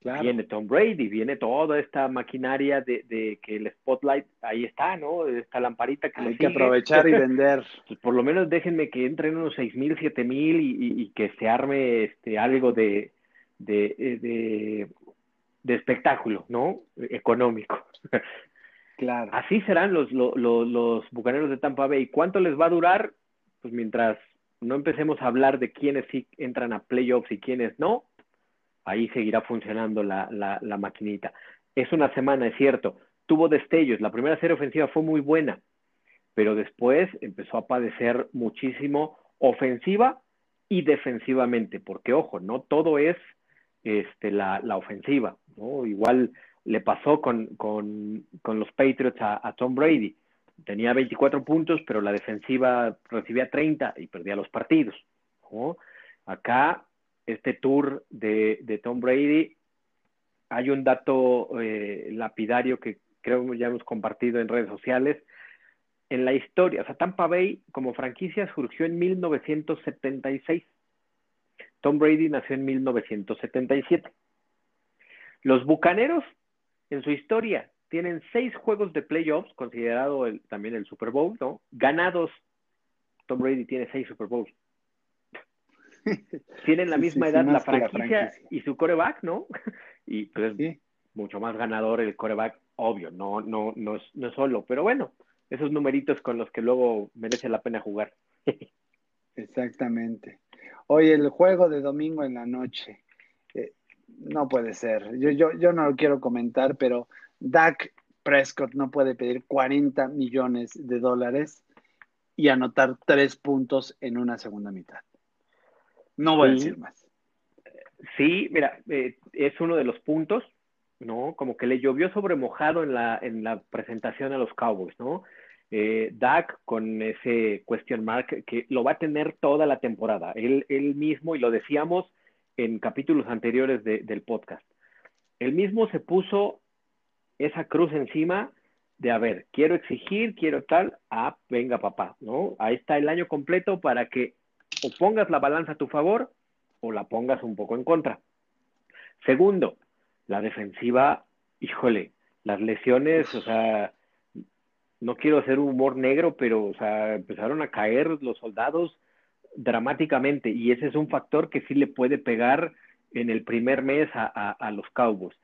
Claro. Viene Tom Brady, viene toda esta maquinaria de, de, que el spotlight ahí está, ¿no? Esta lamparita que hay que aprovechar y vender. Pues por lo menos déjenme que entren unos seis mil, siete mil y, y, que se arme este algo de, de, de, de espectáculo, ¿no? Económico. Claro. Así serán los, los, los, bucaneros de Tampa Bay. ¿Cuánto les va a durar? Pues mientras no empecemos a hablar de quiénes sí entran a playoffs y quiénes no, ahí seguirá funcionando la, la, la maquinita. Es una semana, es cierto. Tuvo destellos. La primera serie ofensiva fue muy buena, pero después empezó a padecer muchísimo ofensiva y defensivamente, porque ojo, no todo es este, la, la ofensiva. Igual le pasó con, con, con los Patriots a, Tom Brady. Tenía 24 puntos, pero la defensiva recibía 30 y perdía los partidos. Acá, este tour de, de, Tom Brady, hay un dato eh, lapidario que creo ya hemos compartido en redes sociales. En la historia, o sea, Tampa Bay como franquicia surgió en 1976. Tom Brady nació en 1977. Los Bucaneros en su historia tienen seis juegos de playoffs, considerado el, también el Super Bowl, ¿no? Ganados. Tom Brady tiene seis Super Bowls. Tienen la sí, misma sí, edad la franquicia, la franquicia, y su coreback, ¿no? y pues es mucho más ganador el coreback, obvio, no, no, no es, no es solo, pero bueno, esos numeritos con los que luego merece la pena jugar. Exactamente. Hoy el juego de domingo en la noche no puede ser. Yo, yo, yo no lo quiero comentar, pero Dak Prescott no puede pedir 40 millones de dólares y anotar tres puntos en una segunda mitad. No voy sí. a decir más. Sí, mira, eh, es uno de los puntos. ¿no? Como que le llovió sobre mojado en la, en la presentación a los Cowboys, ¿no? Eh, Dak con ese question mark que lo va a tener toda la temporada, él, mismo, y lo decíamos en capítulos anteriores del podcast, él mismo se puso esa cruz encima de, a ver, quiero exigir, quiero tal, ah, venga papá, ¿no? Ahí está el año completo para que o pongas la balanza a tu favor o la pongas un poco en contra. Segundo, la defensiva, híjole, las lesiones, o sea, no quiero hacer humor negro, pero, o sea, empezaron a caer los soldados dramáticamente y ese es un factor que sí le puede pegar en el primer mes a, a los Cowboys.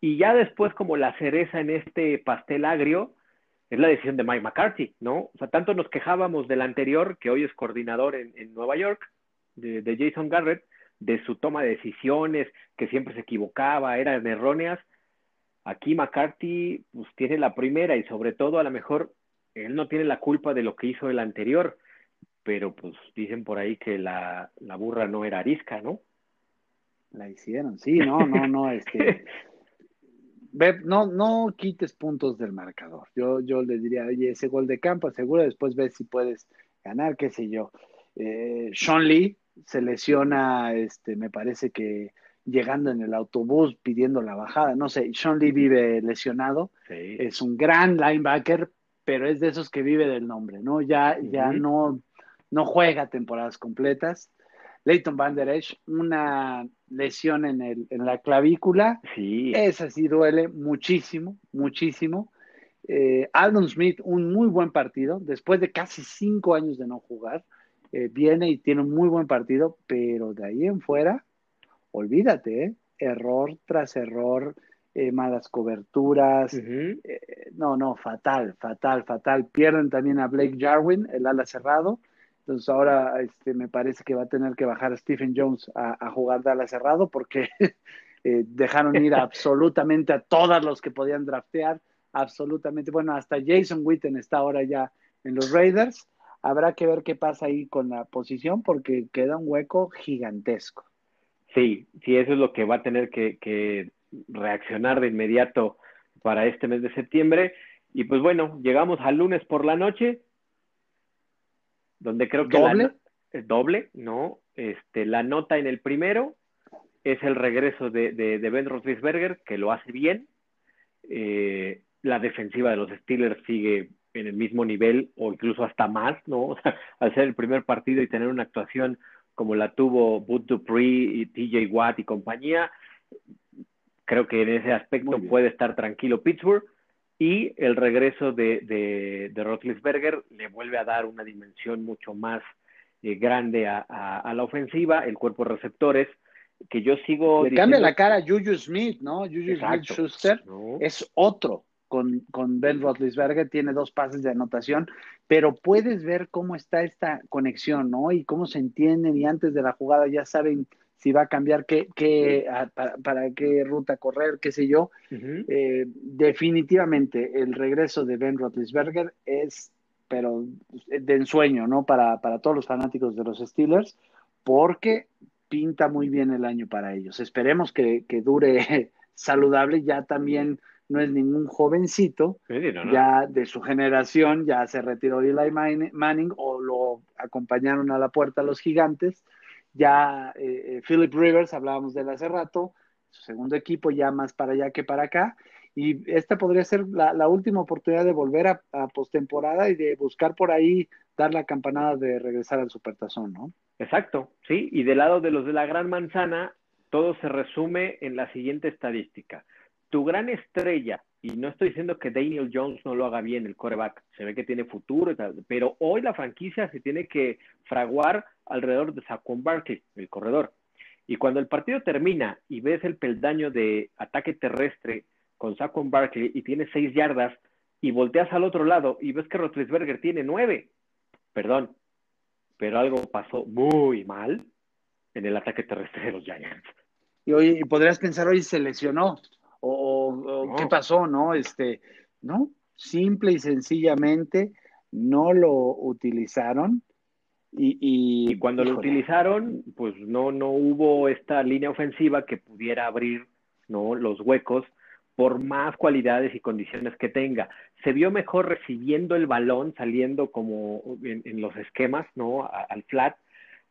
Y ya después, como la cereza en este pastel agrio, es la decisión de Mike McCarthy, ¿no? O sea, tanto nos quejábamos del anterior, que hoy es coordinador en, Nueva York, de, Jason Garrett, de su toma de decisiones, que siempre se equivocaba, eran erróneas. Aquí McCarthy pues, tiene la primera y sobre todo a lo mejor él no tiene la culpa de lo que hizo el anterior, pero pues dicen por ahí que la, la burra no era arisca, ¿no? La hicieron, sí, no, no, no, este, no, no quites puntos del marcador. Yo, yo le diría, oye, ese gol de campo, asegura, después ves si puedes ganar, qué sé yo. Eh, Sean Lee se lesiona, este, me parece que llegando en el autobús pidiendo la bajada, no sé, Sean Lee vive lesionado, es un gran linebacker, pero es de esos que vive del nombre, ¿no? Ya, ya no, no juega temporadas completas. Leighton Van Der Esch, una lesión en, el, en la clavícula. Sí. Esa sí duele muchísimo, muchísimo. Eh, Aldon Smith, un muy buen partido, después de casi cinco años de no jugar, eh, viene y tiene un muy buen partido, pero de ahí en fuera, olvídate, ¿eh? error tras error, malas coberturas, no, no, fatal, fatal, fatal. Pierden también a Blake Jarwin, el ala cerrado, entonces ahora este, me parece que va a tener que bajar Stephen Jones a, jugar de ala cerrado porque eh, dejaron ir absolutamente a todos los que podían draftear, absolutamente. Bueno, hasta Jason Witten está ahora ya en los Raiders. Habrá que ver qué pasa ahí con la posición porque queda un hueco gigantesco. Sí, sí, eso es lo que va a tener que, que reaccionar de inmediato para este mes de septiembre. Y pues bueno, llegamos al lunes por la noche donde creo que doble, la, doble, no, este, la nota en el primero es el regreso de, de, Ben Roethlisberger, que lo hace bien. Eh, la defensiva de los Steelers sigue en el mismo nivel o incluso hasta más, ¿no? O sea, al ser el primer partido y tener una actuación como la tuvo Bud Dupree y TJ Watt y compañía, creo que en ese aspecto puede estar tranquilo Pittsburgh. Y el regreso de, de, de Roethlisberger le vuelve a dar una dimensión mucho más eh, grande a, a, la ofensiva, el cuerpo de receptores, que yo sigo... Le cambia la cara a Juju Smith, ¿no? Juju Smith Schuster es otro con, con Ben Roethlisberger, tiene dos pases de anotación, pero puedes ver cómo está esta conexión, ¿no? Y cómo se entienden y antes de la jugada ya saben si va a cambiar qué, qué para, qué ruta correr, qué sé yo. Eh, definitivamente el regreso de Ben Roethlisberger es, pero de ensueño, ¿no? Para, para todos los fanáticos de los Steelers, porque pinta muy bien el año para ellos. Esperemos que, dure saludable, ya también no es ningún jovencito, ya de su generación, ya se retiró Eli Manning o lo acompañaron a la puerta los gigantes, ya eh, eh, Philip Rivers, hablábamos de él hace rato, su segundo equipo ya más para allá que para acá. Y esta podría ser la, última oportunidad de volver a, postemporada y de buscar por ahí dar la campanada de regresar al supertazón, ¿no? Exacto, sí. Y del lado de los de la gran manzana, todo se resume en la siguiente estadística. Tu gran estrella, y no estoy diciendo que Daniel Jones no lo haga bien, el coreback, se ve que tiene futuro, pero hoy la franquicia se tiene que fraguar alrededor de Saquon Barkley, el corredor. Y cuando el partido termina y ves el peldaño de ataque terrestre con Saquon Barkley y tiene seis yardas y volteas al otro lado y ves que Rotlisberger tiene nueve, perdón, pero algo pasó muy mal en el ataque terrestre de los Giants. Y hoy podrías pensar, hoy se lesionó o, qué pasó, ¿no? Este, no, simple y sencillamente no lo utilizaron y, cuando lo utilizaron, pues no, no hubo esta línea ofensiva que pudiera abrir ¿no? los huecos por más cualidades y condiciones que tenga. Se vio mejor recibiendo el balón, saliendo como en, los esquemas, ¿no? al flat.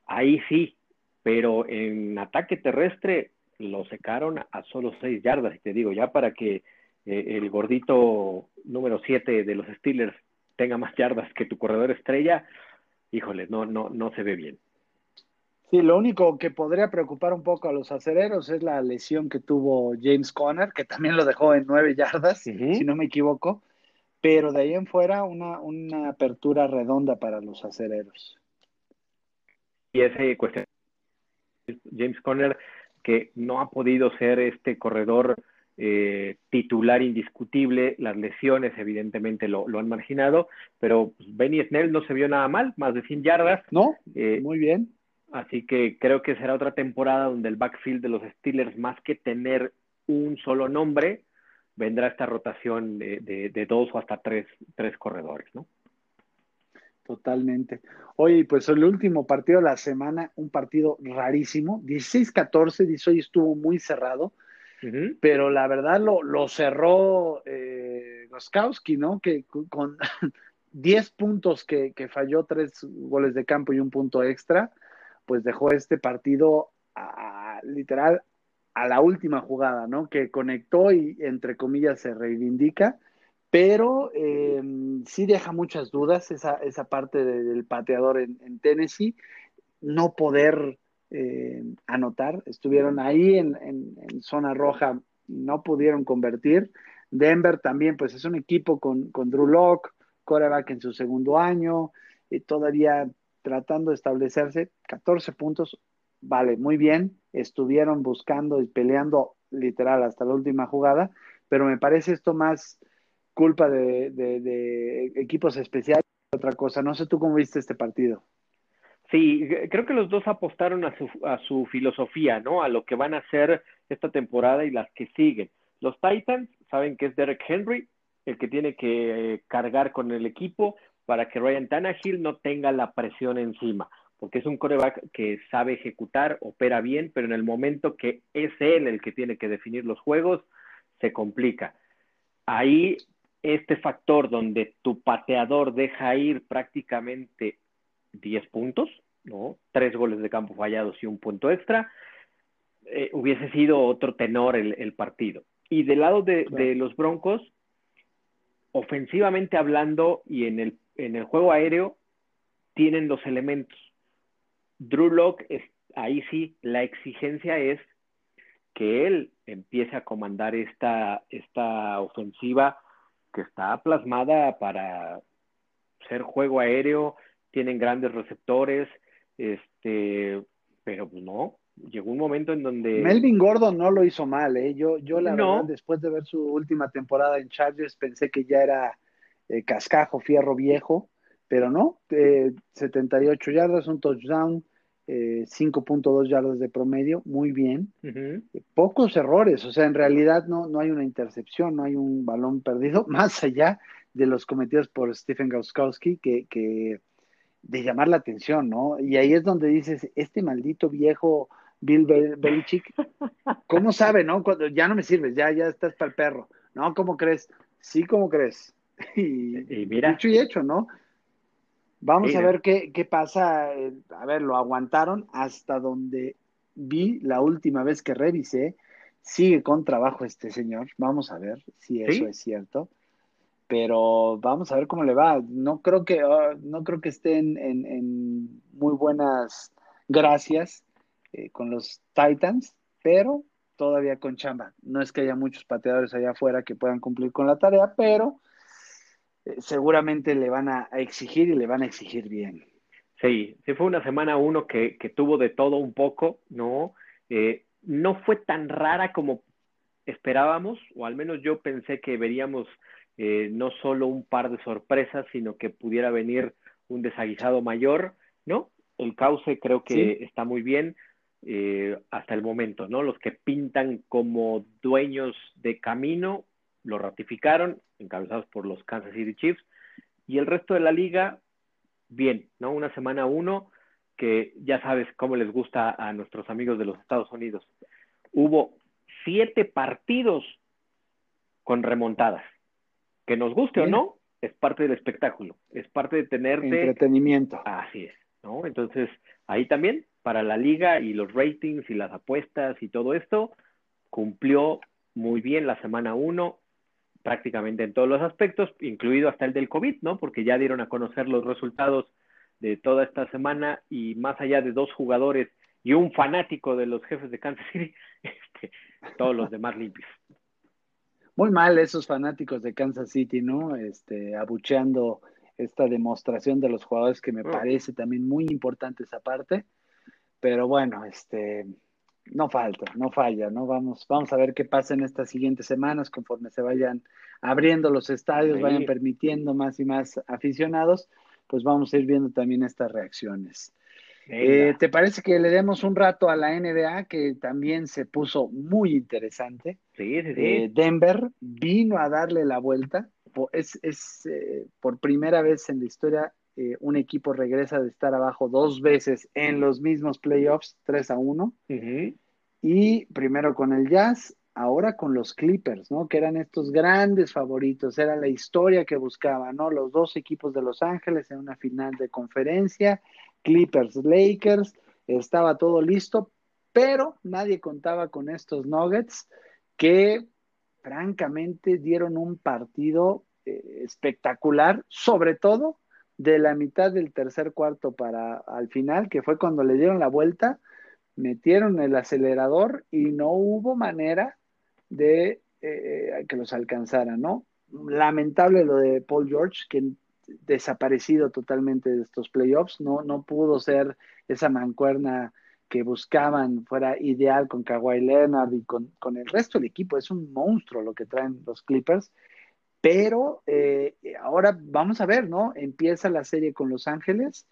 Ahí sí, pero en ataque terrestre lo secaron a solo seis yardas. Y te digo, ya para que eh, el gordito número siete de los Steelers tenga más yardas que tu corredor estrella, híjole, no, no, no se ve bien. Sí, lo único que podría preocupar un poco a los acereros es la lesión que tuvo James Conner, que también lo dejó en nueve yardas, si no me equivoco, pero de ahí en fuera una, una apertura redonda para los acereros. Y ese cuestión, James Conner, que no ha podido ser este corredor eh, titular indiscutible, las lesiones evidentemente lo, han marginado, pero pues, Benny Snell no se vio nada mal, más de 100 yardas. No, eh, muy bien Así que creo que será otra temporada donde el backfield de los Steelers, más que tener un solo nombre, vendrá esta rotación de, dos o hasta tres, tres corredores, ¿no? Totalmente. Oye, pues el último partido de la semana, un partido rarísimo, 16-14, hoy estuvo muy cerrado, pero la verdad lo, lo cerró eh, Goskowski, ¿no? Que con 10 puntos que, que, falló, tres goles de campo y un punto extra, pues dejó este partido literal a la última jugada, ¿no? Que conectó y entre comillas se reivindica, pero eh, sí deja muchas dudas esa, esa parte del pateador en, Tennessee, no poder eh, anotar, estuvieron ahí en, en, zona roja, no pudieron convertir. Denver también, pues es un equipo con, con Drew Locke, coreback en su segundo año, y todavía tratando de establecerse, 14 puntos, vale, muy bien, estuvieron buscando y peleando literal hasta la última jugada, pero me parece esto más culpa de, equipos especiales otra cosa. No sé tú cómo viste este partido. Sí, creo que los dos apostaron a su, a su filosofía, ¿no? A lo que van a hacer esta temporada y las que siguen. Los Titans saben que es Derek Henry el que tiene que eh, cargar con el equipo para que Ryan Tannehill no tenga la presión encima, porque es un coreback que sabe ejecutar, opera bien, pero en el momento que es él el que tiene que definir los juegos, se complica. Ahí este factor donde tu pateador deja ir prácticamente 10 puntos, ¿no? Tres goles de campo fallados y un punto extra, eh, hubiese sido otro tenor el, partido. Y del lado de, de los Broncos, ofensivamente hablando y en el en el juego aéreo tienen los elementos. Drew Locke, es, ahí sí, la exigencia es que él empiece a comandar esta, esta ofensiva que está plasmada para ser juego aéreo, tienen grandes receptores, este, pero pues no, llegó un momento en donde... Melvin Gordon no lo hizo mal, ¿eh? Yo, yo la verdad, después de ver su última temporada en Chargers, pensé que ya era eh, cascajo, fierro viejo, pero no, 78 eh, yardas, un touchdown, 5.2 eh, yardas de promedio, muy bien. Pocos errores, o sea, en realidad no, no hay una intercepción, no hay un balón perdido, más allá de los cometidos por Stephen Gauskowski, que, que de llamar la atención, ¿no? Y ahí es donde dices, este maldito viejo Bill Belichick, ¿cómo sabe, no? Cuando ya no me sirves, ya, ya estás para el perro. No, ¿cómo crees? Sí, ¿cómo crees? y, mira. Dicho y hecho, ¿no? Vamos a ver qué, qué pasa. Eh, a ver, lo aguantaron hasta donde vi la última vez que revisé. Sigue con trabajo este señor. Vamos a ver si eso es cierto. Pero vamos a ver cómo le va. No creo que, ah, no creo que estén en, muy buenas gracias eh, con los Titans, pero todavía con chamba. No es que haya muchos pateadores allá afuera que puedan cumplir con la tarea, pero seguramente le van a, exigir y le van a exigir bien. Sí, sí fue una semana uno que, tuvo de todo un poco, ¿no? Eh, no fue tan rara como esperábamos, o al menos yo pensé que veríamos eh, no solo un par de sorpresas, sino que pudiera venir un desaguisado mayor, ¿no? El cauce creo que está muy bien hasta el momento, ¿no? Los que pintan como dueños de camino lo ratificaron, encabezados por los Kansas City Chiefs, y el resto de la liga, bien, ¿no? Una semana uno, que ya sabes cómo les gusta a nuestros amigos de los Estados Unidos. Hubo siete partidos con remontadas. Que nos guste o no, es parte del espectáculo, es parte de tenerte... Entretenimiento. Así es, ¿no? Entonces, ahí también, para la liga y los ratings y las apuestas y todo esto, cumplió muy bien la semana 1, prácticamente en todos los aspectos, incluido hasta el del COVID, ¿no? Porque ya dieron a conocer los resultados de toda esta semana y más allá de dos jugadores y un fanático de los jefes de Kansas City, este, todos los demás limpios. Muy mal esos fanáticos de Kansas City, ¿no? Este, abucheando esta demostración de los jugadores que me oh. parece también muy importante esa parte. Pero bueno, este, no falta, no falla, ¿no? Vamos, vamos a ver qué pasa en estas siguientes semanas conforme se vayan abriendo los estadios, vayan permitiendo más y más aficionados, pues vamos a ir viendo también estas reacciones. Eh, ¿Te parece que le demos un rato a la NBA que también se puso muy interesante? Sí, sí, sí. Eh, Denver vino a darle la vuelta. Es, es eh, por primera vez en la historia un equipo regresa de estar abajo dos veces en los mismos playoffs, 3 a 1. Y primero con el Jazz, ahora con los Clippers, ¿no? Que eran estos grandes favoritos, era la historia que buscaban, ¿no? Los dos equipos de Los Ángeles en una final de conferencia Clippers, Lakers, estaba todo listo, pero nadie contaba con estos Nuggets que francamente dieron un partido eh, espectacular, sobre todo de la mitad del tercer cuarto para al final, que fue cuando le dieron la vuelta, metieron el acelerador y no hubo manera de eh, que los alcanzaran, ¿no? Lamentable lo de Paul George, que desaparecido totalmente de estos playoffs, no, no pudo ser esa mancuerna que buscaban fuera ideal con Kawhi Leonard y con, el resto del equipo. Es un monstruo lo que traen los Clippers. Pero eh, ahora vamos a ver, ¿no? Empieza la serie con Los Ángeles.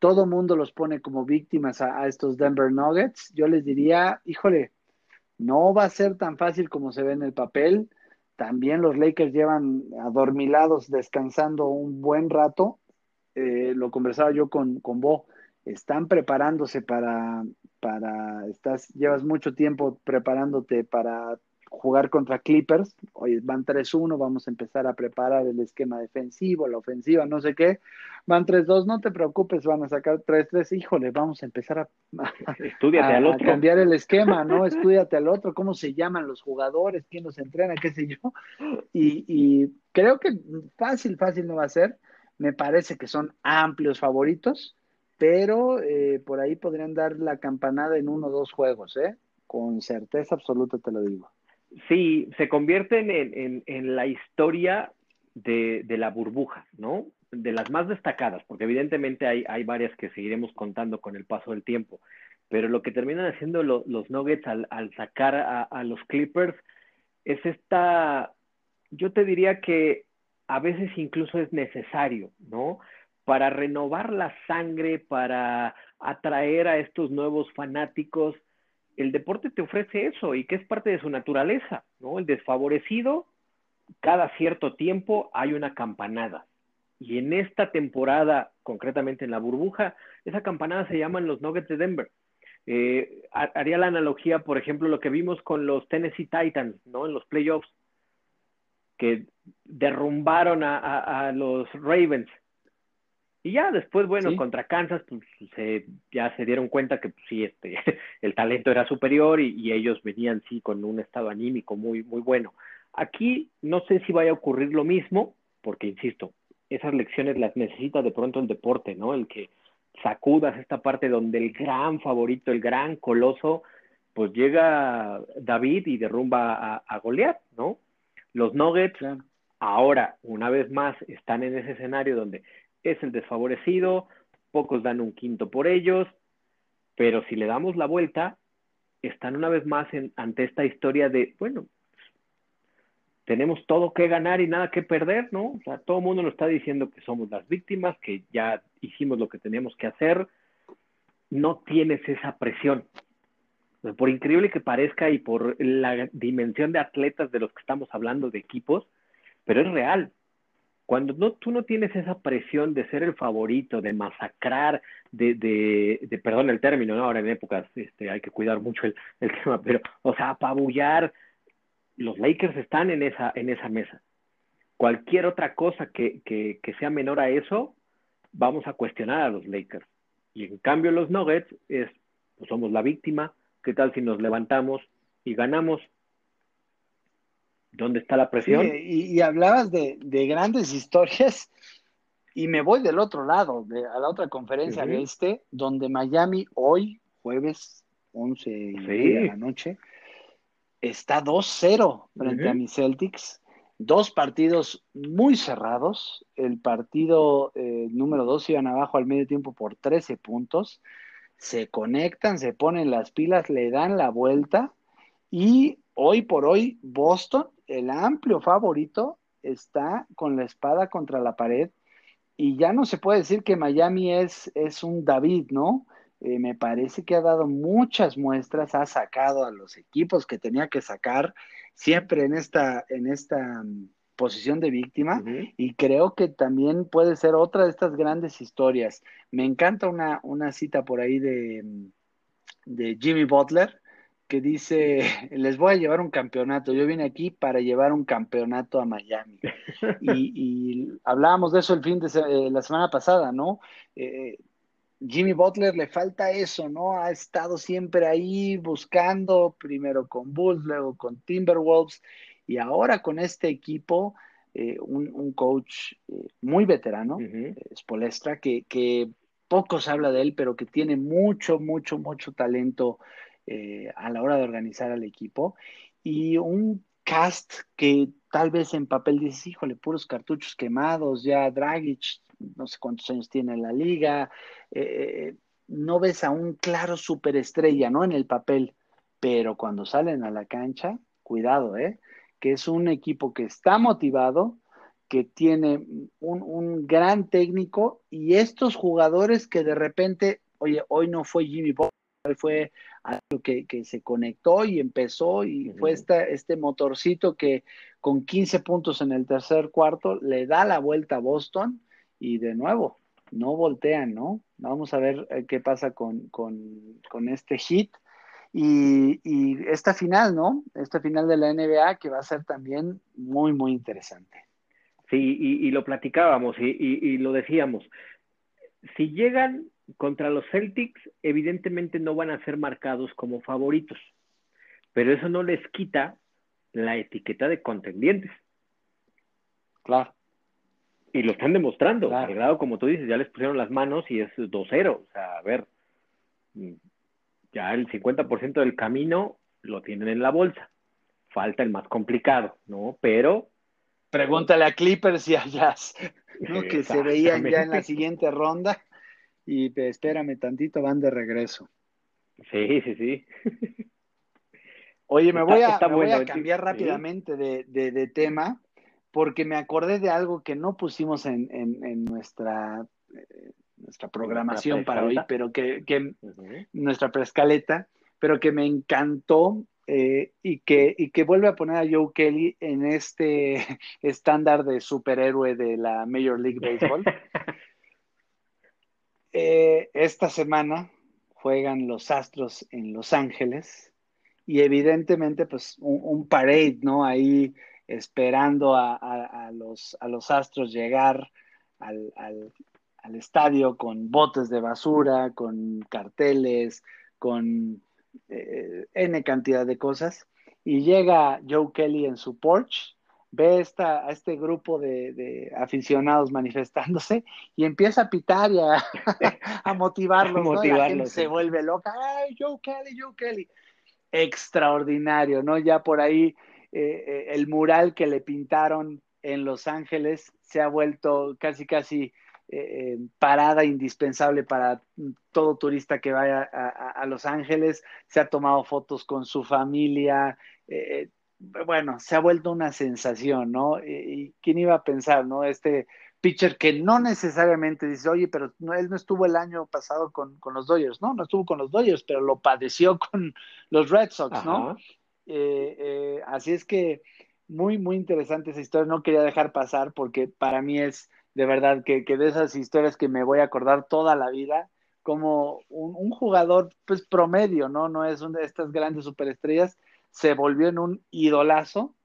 Todo mundo los pone como víctimas a, estos Denver Nuggets. Yo les diría, híjole, no va a ser tan fácil como se ve en el papel. También los Lakers llevan adormilados descansando un buen rato. Eh, lo conversaba yo con, con Bo. Están preparándose para, para, estás, llevas mucho tiempo preparándote para jugar contra Clippers, hoy van 3-1, vamos a empezar a preparar el esquema defensivo, la ofensiva, no sé qué, van 3-2, no te preocupes, van a sacar 3-3, híjole, vamos a empezar a, a, cambiar el esquema, ¿no? Estudiate al otro, cómo se llaman los jugadores, quién los entrena, qué sé yo, y, y creo que fácil, fácil no va a ser, me parece que son amplios favoritos, pero eh, por ahí podrían dar la campanada en uno o dos juegos, ¿eh? Con certeza absoluta te lo digo. Sí, se convierten en, en, la historia de, de, la burbuja, ¿no? De las más destacadas, porque evidentemente hay, hay varias que seguiremos contando con el paso del tiempo, pero lo que terminan haciendo los Nuggets al, al sacar a, a, los Clippers es esta, yo te diría que a veces incluso es necesario, ¿no? Para renovar la sangre, para atraer a estos nuevos fanáticos, el deporte te ofrece eso y que es parte de su naturaleza, ¿no? El desfavorecido, cada cierto tiempo hay una campanada. Y en esta temporada, concretamente en la burbuja, esa campanada se llaman los Nuggets de Denver. Eh, haría la analogía, por ejemplo, lo que vimos con los Tennessee Titans, ¿no? En los playoffs, que derrumbaron a los Ravens y ya después, bueno, contra Kansas, pues se, ya se dieron cuenta que pues, sí, este, el talento era superior y, ellos venían sí con un estado anímico muy, muy bueno. Aquí no sé si vaya a ocurrir lo mismo, porque insisto, esas lecciones las necesita de pronto el deporte, ¿no? El que sacudas esta parte donde el gran favorito, el gran coloso, pues llega David y derrumba a, a Goliat, ¿no? Los Nuggets ahora, una vez más, están en ese escenario donde es el desfavorecido, pocos dan un quinto por ellos, pero si le damos la vuelta, están una vez más ante esta historia de, bueno, tenemos todo que ganar y nada que perder, ¿no? O sea, todo el mundo nos está diciendo que somos las víctimas, que ya hicimos lo que teníamos que hacer, no tienes esa presión. Por increíble que parezca y por la dimensión de atletas de los que estamos hablando, de equipos, pero es real. Cuando no, tú no tienes esa presión de ser el favorito, de masacrar, de, de, de perdón el término, ¿no? ahora en épocas este, hay que cuidar mucho el, tema, pero, o sea, apabullar, los Lakers están en esa, en esa mesa. Cualquier otra cosa que, que, que sea menor a eso, vamos a cuestionar a los Lakers. Y en cambio los Nuggets es, pues somos la víctima, ¿qué tal si nos levantamos y ganamos? ¿Dónde está la presión? y, hablabas de, de, grandes historias y me voy del otro lado, de, a la otra conferencia de este, donde Miami hoy, jueves 11 de la noche, está 2-0 frente a mis Celtics. Dos partidos muy cerrados. El partido eh, número 2 iban abajo al medio tiempo por 13 puntos. Se conectan, se ponen las pilas, le dan la vuelta. Y hoy por hoy, Boston, el amplio favorito, está con la espada contra la pared. Y ya no se puede decir que Miami es, es un David, ¿no? Eh, me parece que ha dado muchas muestras, ha sacado a los equipos que tenía que sacar, siempre en esta, en esta mm, posición de víctima, y creo que también puede ser otra de estas grandes historias. Me encanta una, una cita por ahí de, mm, de Jimmy Butler, que dice, les voy a llevar un campeonato, yo vine aquí para llevar un campeonato a Miami. Y, hablábamos de eso el fin de eh, la semana pasada, ¿no? Eh, Jimmy Butler le falta eso, ¿no? Ha estado siempre ahí buscando, primero con Bulls, luego con Timberwolves, y ahora con este equipo, eh, un, coach eh, muy veterano, Spolestra, que, que poco se habla de él, pero que tiene mucho, mucho, mucho talento eh, a la hora de organizar al equipo, y un cast que tal vez en papel dices, híjole, puros cartuchos quemados, ya Dragic no sé cuántos años tiene en la liga, eh, no ves a un claro superestrella, ¿no? En el papel, pero cuando salen a la cancha, cuidado, ¿eh? Que es un equipo que está motivado, que tiene un, gran técnico y estos jugadores que de repente, oye, hoy no fue Jimmy Butler, fue algo que, se conectó y empezó y fue este motorcito que con 15 puntos en el tercer cuarto le da la vuelta a Boston y de nuevo, no voltean, ¿no? Vamos a ver eh, qué pasa con, este hit. Y, esta final, ¿no? Esta final de la NBA que va a ser también muy, muy interesante. Sí, y, lo platicábamos y, y, lo decíamos. Si llegan contra los Celtics, evidentemente no van a ser marcados como favoritos, pero eso no les quita la etiqueta de contendientes. Claro. Y lo están demostrando. Al grado, como tú dices, ya les pusieron las manos y es 2-0. O sea, a ver, ya el 50% del camino lo tienen en la bolsa. Falta el más complicado, ¿no? Pero. Pregúntale a Clippers y a Jazz, ¿no? que se veían ya en la siguiente ronda. Y espérame tantito, van de regreso. Sí, sí, sí. Oye, me voy a, voy a cambiar rápidamente de, de, tema porque me acordé de algo que no pusimos en, nuestra, eh, nuestra programación para hoy, pero que, nuestra prescaleta, pero que me encantó eh, y, que, y que vuelve a poner a Joe Kelly en este estándar de superhéroe de la Major League Baseball. Eh, esta semana juegan los Astros en Los Ángeles y evidentemente pues un, parade, ¿no? Ahí esperando a, los, a los Astros llegar al, estadio con botes de basura, con carteles, con eh, N cantidad de cosas. Y llega Joe Kelly en su porch, ve esta, a este grupo de, aficionados manifestándose y empieza a pitar y a, motivarlos. la gente se vuelve loca. ¡Ay, Joe Kelly, Joe Kelly! Extraordinario, ¿no? Ya por ahí eh, eh, el mural que le pintaron en Los Ángeles se ha vuelto casi, casi eh, parada indispensable para todo turista que vaya a, Los Ángeles. Se ha tomado fotos con su familia. Bueno, se ha vuelto una sensación, ¿no? Y, quién iba a pensar, ¿no? Este pitcher que no necesariamente dice, oye, pero él no estuvo el año pasado con, los Dodgers, ¿no? No estuvo con los Dodgers, pero lo padeció con los Red Sox, ¿no? Eh, eh, así es que muy, muy interesante esa historia. No quería dejar pasar porque para mí es de verdad que, de esas historias que me voy a acordar toda la vida, como un, jugador pues promedio, ¿no? No es una de estas grandes superestrellas, se volvió en un idolazo,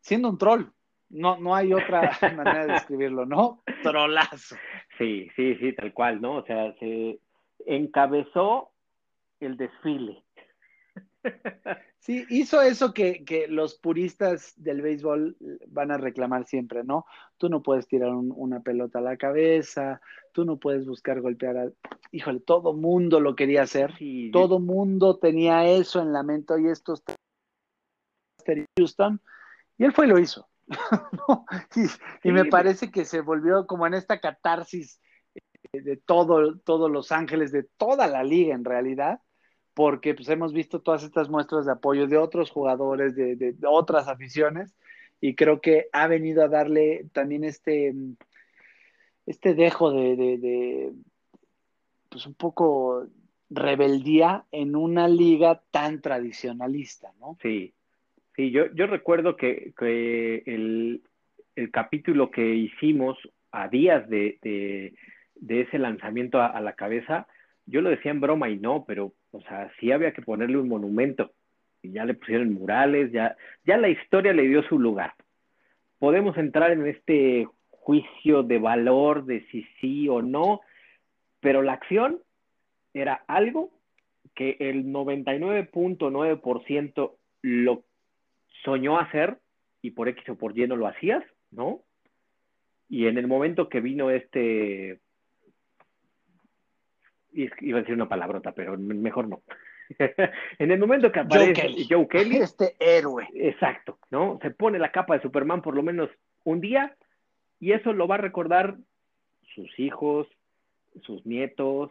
siendo un troll. No, no hay otra manera de describirlo, ¿no? Trolazo. Sí, sí, sí, tal cual, ¿no? O sea, se encabezó el desfile. Sí, hizo eso que, que, los puristas del béisbol van a reclamar siempre, ¿no? Tú no puedes tirar una pelota a la cabeza, tú no puedes buscar golpear a... Híjole, todo mundo lo quería hacer, todo mundo tenía eso en la mente y estos Houston, y él fue y lo hizo. y, me parece que se volvió como en esta catarsis de todo, todos Los Ángeles, de toda la liga en realidad, porque pues hemos visto todas estas muestras de apoyo de otros jugadores, de, otras aficiones, y creo que ha venido a darle también este, este dejo de, de, pues un poco rebeldía en una liga tan tradicionalista, ¿no? Sí, sí, yo, yo recuerdo que, el, el, capítulo que hicimos a días de, de ese lanzamiento a, la cabeza, yo lo decía en broma y no, pero, o sea, sí había que ponerle un monumento. Y ya le pusieron murales, ya, ya la historia le dio su lugar. Podemos entrar en este juicio de valor de si sí o no, pero la acción era algo que el 99.9% lo soñó hacer y por X o por Y no lo hacías, ¿no? Y en el momento que vino este iba a decir una palabrota, pero mejor no. en el momento que aparece Joe Kelly, este héroe. Exacto, ¿no? Se pone la capa de Superman por lo menos un día y eso lo va a recordar sus hijos, sus nietos,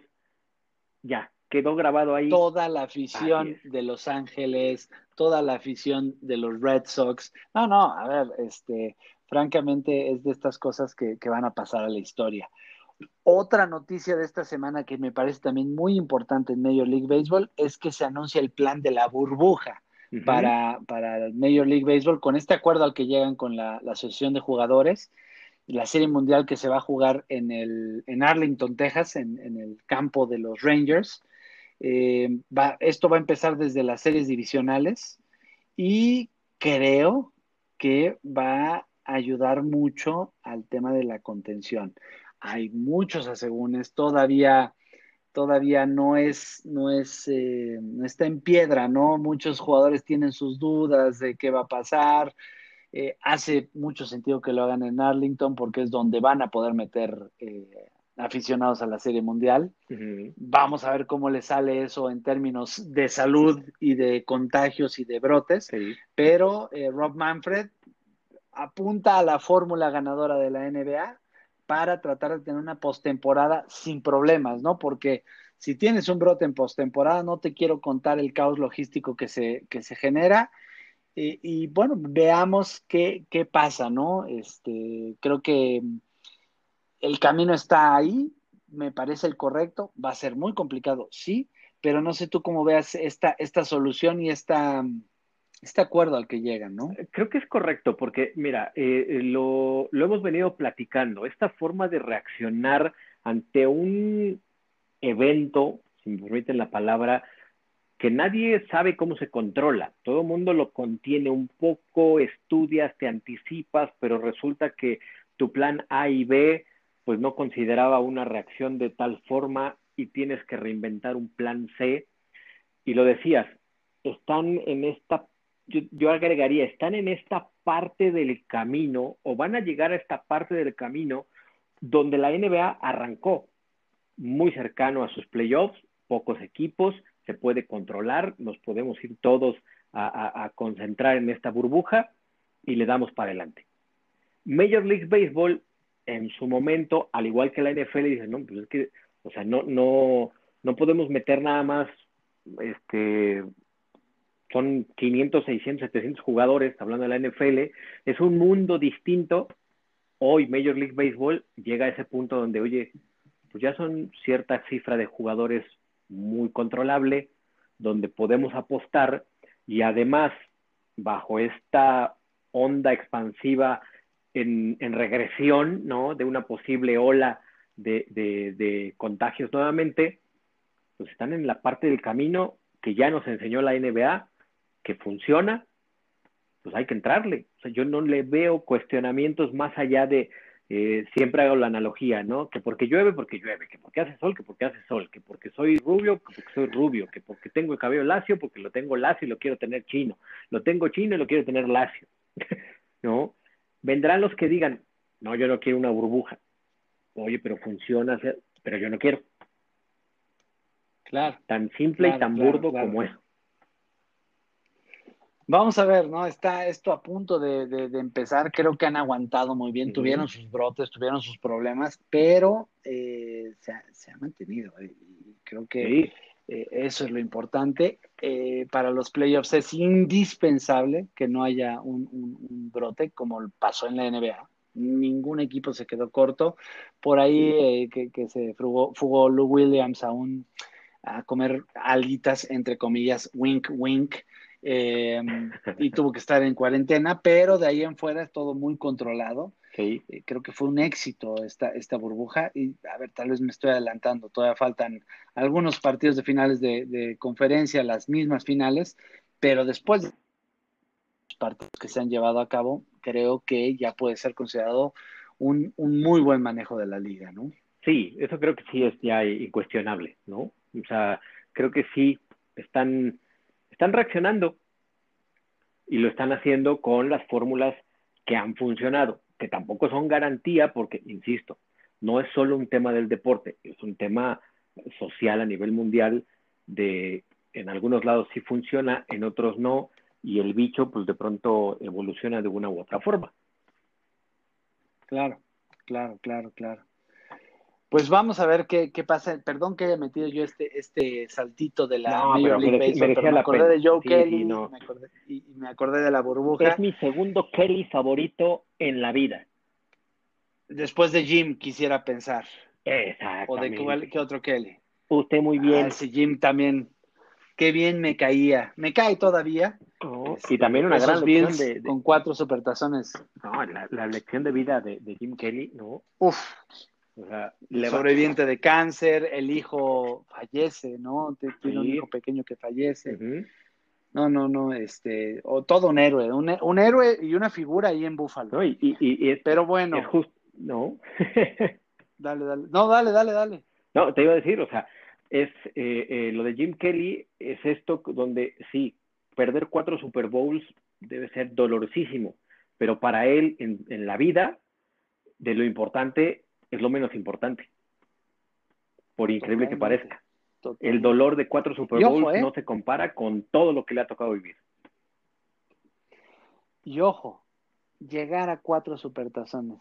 ya, quedó grabado ahí. Toda la afición de Los Ángeles, toda la afición de los Red Sox. No, no, a ver, este, francamente es de estas cosas que, que van a pasar a la historia. Otra noticia de esta semana que me parece también muy importante en Major League Baseball es que se anuncia el plan de la burbuja para, para Major League Baseball con este acuerdo al que llegan con la, Asociación de Jugadores, la Serie Mundial que se va a jugar en, el, en Arlington, Texas, en, el campo de los Rangers. Eh, esto va a empezar desde las series divisionales y creo que va a ayudar mucho al tema de la contención hay muchos asegúnes, todavía, todavía no es, no es, eh, no está en piedra, ¿no? Muchos jugadores tienen sus dudas de qué va a pasar. Eh, hace mucho sentido que lo hagan en Arlington porque es donde van a poder meter eh, aficionados a la Serie Mundial. Vamos a ver cómo le sale eso en términos de salud y de contagios y de brotes. Pero Rob Manfred apunta a la fórmula ganadora de la NBA para tratar de tener una postemporada sin problemas, ¿no? Porque si tienes un brote en postemporada, no te quiero contar el caos logístico que se, que se genera. Y, bueno, veamos qué, qué, pasa, ¿no? Este, creo que el camino está ahí, me parece el correcto, va a ser muy complicado, sí, pero no sé tú cómo veas esta, esta solución y esta, este acuerdo al que llegan, ¿no? Eh, creo que es correcto, porque mira, eh, eh, lo, lo, hemos venido platicando, esta forma de reaccionar ante un evento, si me permiten la palabra, que nadie sabe cómo se controla, todo el mundo lo contiene un poco, estudias, te anticipas, pero resulta que tu plan A y B pues no consideraba una reacción de tal forma y tienes que reinventar un plan C. Y lo decías, están en esta yo, agregaría, están en esta parte del camino o van a llegar a esta parte del camino donde la NBA arrancó muy cercano a sus playoffs, pocos equipos, se puede controlar, nos podemos ir todos a, concentrar en esta burbuja y le damos para adelante. Major League Baseball en su momento, al igual que la NFL, dice, no, pues es que, o sea, no, no, no podemos meter nada más este, son 500, 600, 700 jugadores, hablando de la NFL, es un mundo distinto. Hoy Major League Baseball llega a ese punto donde, oye, pues ya son cierta cifra de jugadores muy controlable, donde podemos apostar y además, bajo esta onda expansiva en, regresión, ¿no? De una posible ola de, de contagios nuevamente, pues están en la parte del camino que ya nos enseñó la NBA que funciona, pues hay que entrarle. O sea, yo no le veo cuestionamientos más allá de, eh, siempre hago la analogía, ¿no? Que porque llueve, porque llueve, que porque hace sol, que porque hace sol, que porque soy rubio, que porque soy rubio, que porque tengo el cabello lacio, porque lo tengo lacio y lo quiero tener chino, lo tengo chino y lo quiero tener lacio, ¿no? Vendrán los que digan, no, yo no quiero una burbuja. Oye, pero funciona, pero yo no quiero. Claro. Tan simple y tan burdo como eso. Vamos a ver, ¿no? Está esto a punto de, empezar. Creo que han aguantado muy bien. Tuvieron sus brotes, tuvieron sus problemas, pero eh, se, ha, mantenido. Eh, creo que eh, eso es lo importante. para los playoffs es indispensable que no haya un, brote como pasó en la NBA. Ningún equipo se quedó corto. Por ahí que, se fugó, fugó Lou Williams a, un, a comer alitas, entre comillas, wink, wink eh, y tuvo que estar en cuarentena, pero de ahí en fuera es todo muy controlado. Sí. Eh, creo que fue un éxito esta, esta burbuja y a ver, tal vez me estoy adelantando, todavía faltan algunos partidos de finales de, conferencia, las mismas finales, pero después de los partidos que se han llevado a cabo, creo que ya puede ser considerado un, un muy buen manejo de la liga, ¿no? Sí, eso creo que sí es ya incuestionable, ¿no? O sea, creo que sí están están reaccionando y lo están haciendo con las fórmulas que han funcionado, que tampoco son garantía porque, insisto, no es solo un tema del deporte, es un tema social a nivel mundial de en algunos lados sí funciona, en otros no, y el bicho pues de pronto evoluciona de una u otra forma. Claro, claro, claro, claro. Pues vamos a ver qué, qué, pasa. Perdón que haya metido yo este, este saltito de la Major League Baseball, pero me acordé de Joe Kelly no. me acordé, y, me acordé de la burbuja. Es mi segundo Kelly favorito en la vida. Después de Jim, quisiera pensar. Exacto. ¿O de qué otro Kelly? Usted muy bien. Ah, ese Jim también. Qué bien me caía. Me cae todavía. Oh, y también una gran lección de, Con cuatro supertazones. No, la, la lección de vida de, de Jim Kelly, ¿no? Uf, sobreviviente de cáncer, el hijo fallece, ¿no? Tiene un hijo pequeño que fallece. No, no, no, este, o todo un héroe, un, héroe y una figura ahí en Búfalo. No, y, Pero bueno. no. dale, dale. No, dale, dale, dale. No, te iba a decir, o sea, es eh, eh, lo de Jim Kelly, es esto donde sí, perder cuatro Super Bowls debe ser dolorosísimo, pero para él en, en la vida, de lo importante es lo menos importante. Por increíble que parezca. El dolor de cuatro Super Bowls ¿eh? no se compara con todo lo que le ha tocado vivir. Y ojo, llegar a cuatro supertazones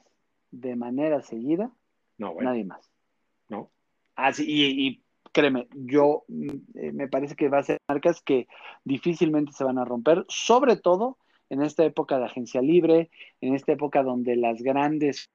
de manera seguida, no, nadie más. No. Así, ah, y, y, créeme, yo eh, me parece que va a ser marcas que difícilmente se van a romper, sobre todo en esta época de agencia libre, en esta época donde las grandes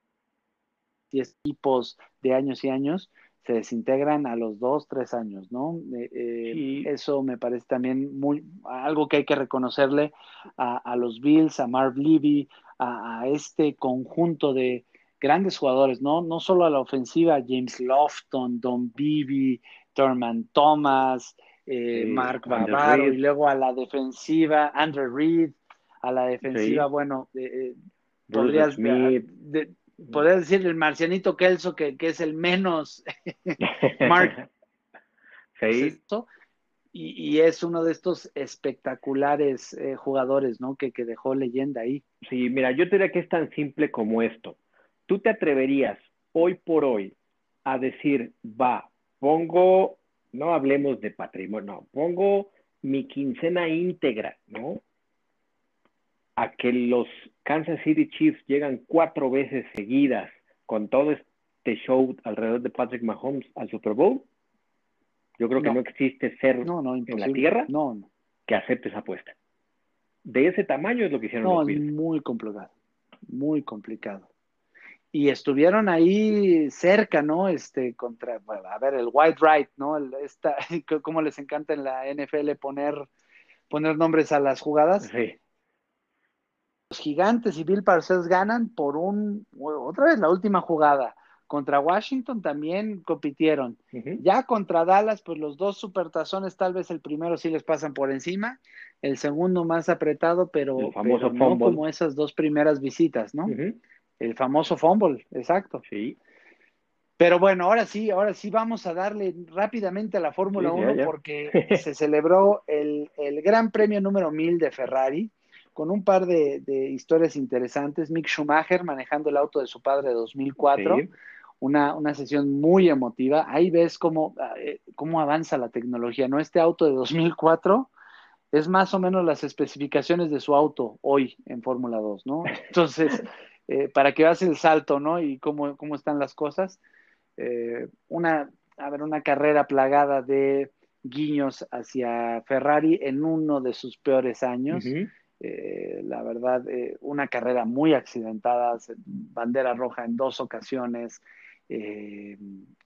equipos de años y años se desintegran a los dos, tres años, ¿no? Eh, eh, eso me parece también muy algo que hay que reconocerle a, los Bills, a Marv Levy, a, este conjunto de grandes jugadores, ¿no? No solo a la ofensiva, James Lofton, Don Beebe, Thurman Thomas, eh, Mark Bavaro, y luego a la defensiva, Andrew Reed, a la defensiva, bueno, podrías podría decir el marcianito Kelso, que, que es el menos Mark. sí. Y, y, es uno de estos espectaculares eh, jugadores, ¿no? Que, que dejó leyenda ahí. Sí, mira, yo te diría que es tan simple como esto. ¿Tú te atreverías hoy por hoy a decir, va, pongo, no hablemos de patrimonio, no, pongo mi quincena íntegra, ¿no? A que los Kansas City Chiefs llegan cuatro veces seguidas con todo este show alrededor de Patrick Mahomes al Super Bowl, yo creo que no, existe ser en la tierra que acepte esa apuesta. De ese tamaño es lo que hicieron los Bills. muy complicado, muy complicado. Y estuvieron ahí cerca, ¿no? Este, contra, a ver, el White Right, ¿no? El, esta, cómo les encanta en la NFL poner, poner nombres a las jugadas. Sí los gigantes y Bill Parcells ganan por un, otra vez la última jugada, Contra Washington también compitieron. Ya contra Dallas, pues los dos supertazones, tal vez el primero sí les pasan por encima, el segundo más apretado, pero, no como esas dos primeras visitas, ¿no? El famoso fumble, exacto. Sí. Pero bueno, ahora sí, ahora sí vamos a darle rápidamente a la Fórmula 1 porque se celebró el, Gran Premio número 1000 de Ferrari con un par de, historias interesantes. Mick Schumacher manejando el auto de su padre de 2004. Una, una, sesión muy emotiva. Ahí ves cómo, eh, cómo avanza la tecnología, ¿no? Este auto de 2004 es más o menos las especificaciones de su auto hoy en Fórmula 2, ¿no? Entonces, eh, para que veas el salto, ¿no? Y cómo, cómo están las cosas. Eh, una, a ver, una carrera plagada de guiños hacia Ferrari en uno de sus peores años. Eh, la verdad, una carrera muy accidentada, bandera roja en dos ocasiones,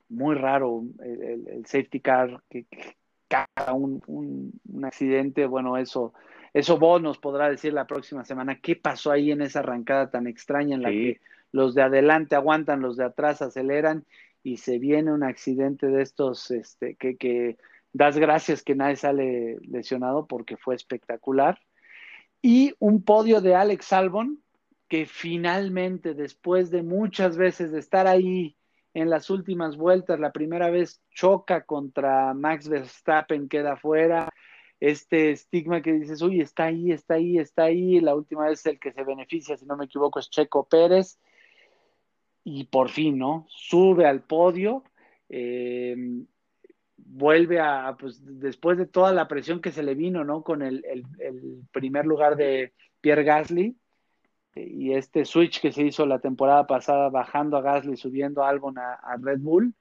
muy raro el, safety car que, cada un, un, accidente, bueno, eso, eso vos nos podrá decir la próxima semana qué pasó ahí en esa arrancada tan extraña en la que los de adelante aguantan, los de atrás aceleran y se viene un accidente de estos este, que, que das gracias que nadie sale lesionado porque fue espectacular. Y un podio de Alex Albon que finalmente, después de muchas veces de estar ahí en las últimas vueltas. La primera vez choca contra Max Verstappen, queda fuera. Este estigma que dices, uy, está ahí, está ahí, está ahí. La última vez el que se beneficia, si no me equivoco, es Checo Pérez. Y por fin, ¿no? Sube al podio. Eh, vuelve a, pues después de toda la presión que se le vino, ¿no? Con el, el primer lugar de Pierre Gasly, y este switch que se hizo la temporada pasada bajando a Gasly, subiendo a Albon a, Red Bull,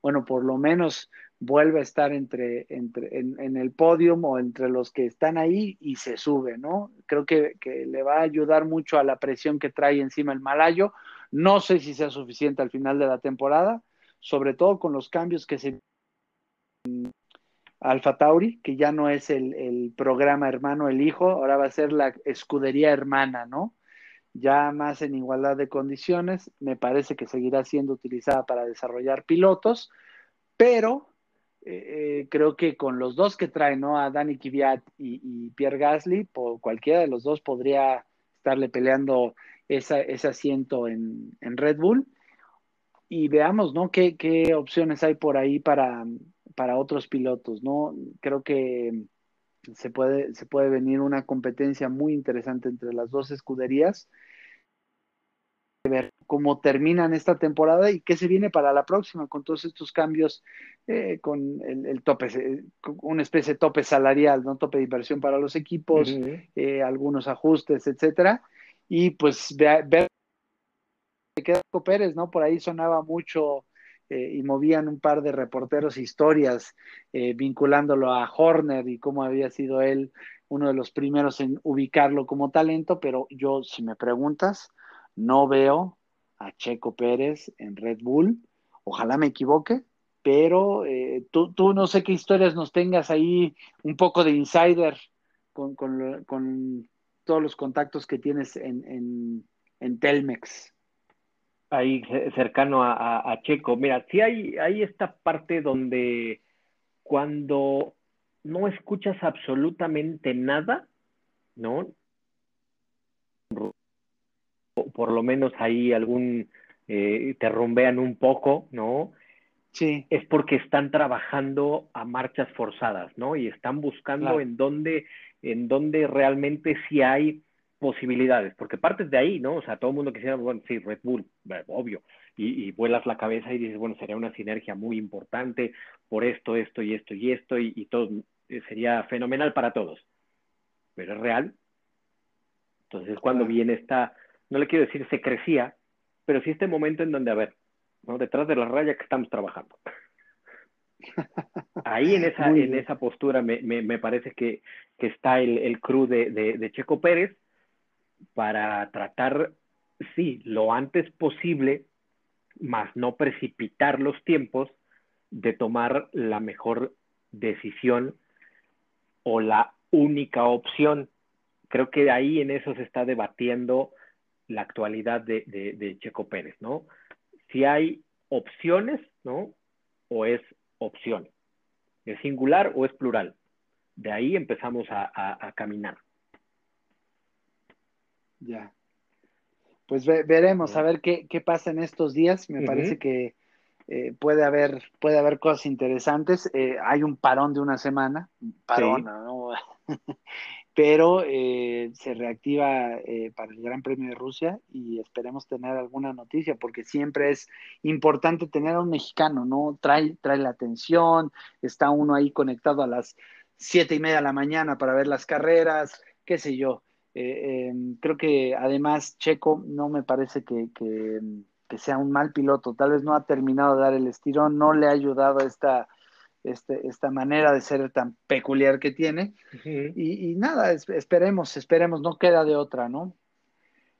bueno, por lo menos vuelve a estar entre, entre en, el podio o entre los que están ahí y se sube, ¿no? Creo que, le va a ayudar mucho a la presión que trae encima el malayo. No sé si sea suficiente al final de la temporada, sobre todo con los cambios que se Alfa Tauri, que ya no es el, programa hermano, el hijo, ahora va a ser la escudería hermana, ¿no? ya más en igualdad de condiciones, me parece que seguirá siendo utilizada para desarrollar pilotos, pero eh, eh, creo que con los dos que trae, ¿no? A Dani Kvyat y, Pierre Gasly, por cualquiera de los dos podría estarle peleando ese asiento en, Red Bull. Y veamos, ¿no? ¿Qué, ¿Qué, opciones hay por ahí para, para otros pilotos, ¿no? Creo que se puede, se puede venir una competencia muy interesante entre las dos escuderías. Ver cómo terminan esta temporada y qué se viene para la próxima con todos estos cambios, eh, con el, tope, eh, una especie de tope salarial, no tope de inversión para los equipos, eh, algunos ajustes, etcétera. Y pues ver, ver queda Pérez, ¿no? Por ahí sonaba mucho eh, y movían un par de reporteros historias eh, vinculándolo a Horner y cómo había sido él uno de los primeros en ubicarlo como talento, pero yo, si me preguntas, no veo a Checo Pérez en Red Bull. Ojalá me equivoque, pero eh, tú, tú, no sé qué historias nos tengas ahí, un poco de insider con, con, todos los contactos que tienes en, en, en Telmex ahí cercano a, Checo. Mira, sí hay, hay esta parte donde cuando no escuchas absolutamente nada, ¿no? Por lo menos ahí algún, eh, te rumbean un poco, ¿no? Sí. Es porque están trabajando a marchas forzadas, ¿no? Y están buscando en dónde, en dónde realmente sí hay posibilidades, porque partes de ahí, ¿no? O sea, todo el mundo quisiera, bueno, sí, Red Bull, eh, obvio, y, vuelas la cabeza y dices, bueno, sería una sinergia muy importante por esto, esto y esto y esto, y, todo eh, sería fenomenal para todos. Pero es real. Entonces, cuando viene esta, no le quiero decir se crecía, pero sí este momento en donde, a ver, ¿no? detrás de la raya que estamos trabajando. Ahí en esa, en esa postura me, me, me parece que, que, está el, el crew de, de, de Checo Pérez para tratar, sí, lo antes posible, más no precipitar los tiempos de tomar la mejor decisión o la única opción. Creo que ahí en eso se está debatiendo la actualidad de, de, Checo Pérez, ¿no? Si hay opciones, ¿no? O es opción. ¿Es singular o es plural? De ahí empezamos a, caminar. Ya. Pues veremos a ver qué, pasa en estos días. Me parece que eh, puede, haber, puede haber cosas interesantes. Eh, hay un parón de una semana, parón, ¿no? pero eh, se reactiva para el Gran Premio de Rusia y esperemos tener alguna noticia porque siempre es importante tener a un mexicano, ¿no? Trae, trae la atención, está uno ahí conectado a las siete y media de la mañana para ver las carreras, qué sé yo. Em, creo que además Checo no me parece que que sea un mal piloto, tal vez no ha terminado de dar el estirón, no le ha ayudado esta, este, esta manera de ser tan peculiar que tiene. y, nada, esperemos, esperemos, no queda de otra, ¿no?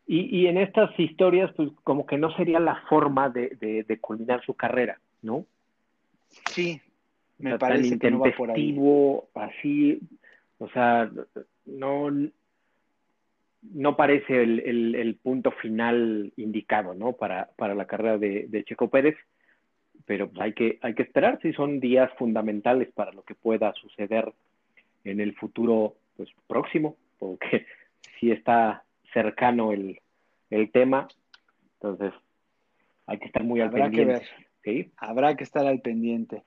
Y, en estas historias, pues como que no sería la forma de, culminar su carrera, ¿no? Sí, me parece que no va por ahí. así, o sea, no, no parece el, punto final indicado, ¿no? Para, para la carrera de, Checo Pérez, pero pues, hay que, hay que esperar si son días fundamentales para lo que pueda suceder en el futuro pues, próximo, porque si está cercano el, tema, entonces hay que estar muy al pendiente. Habrá que estar al pendiente.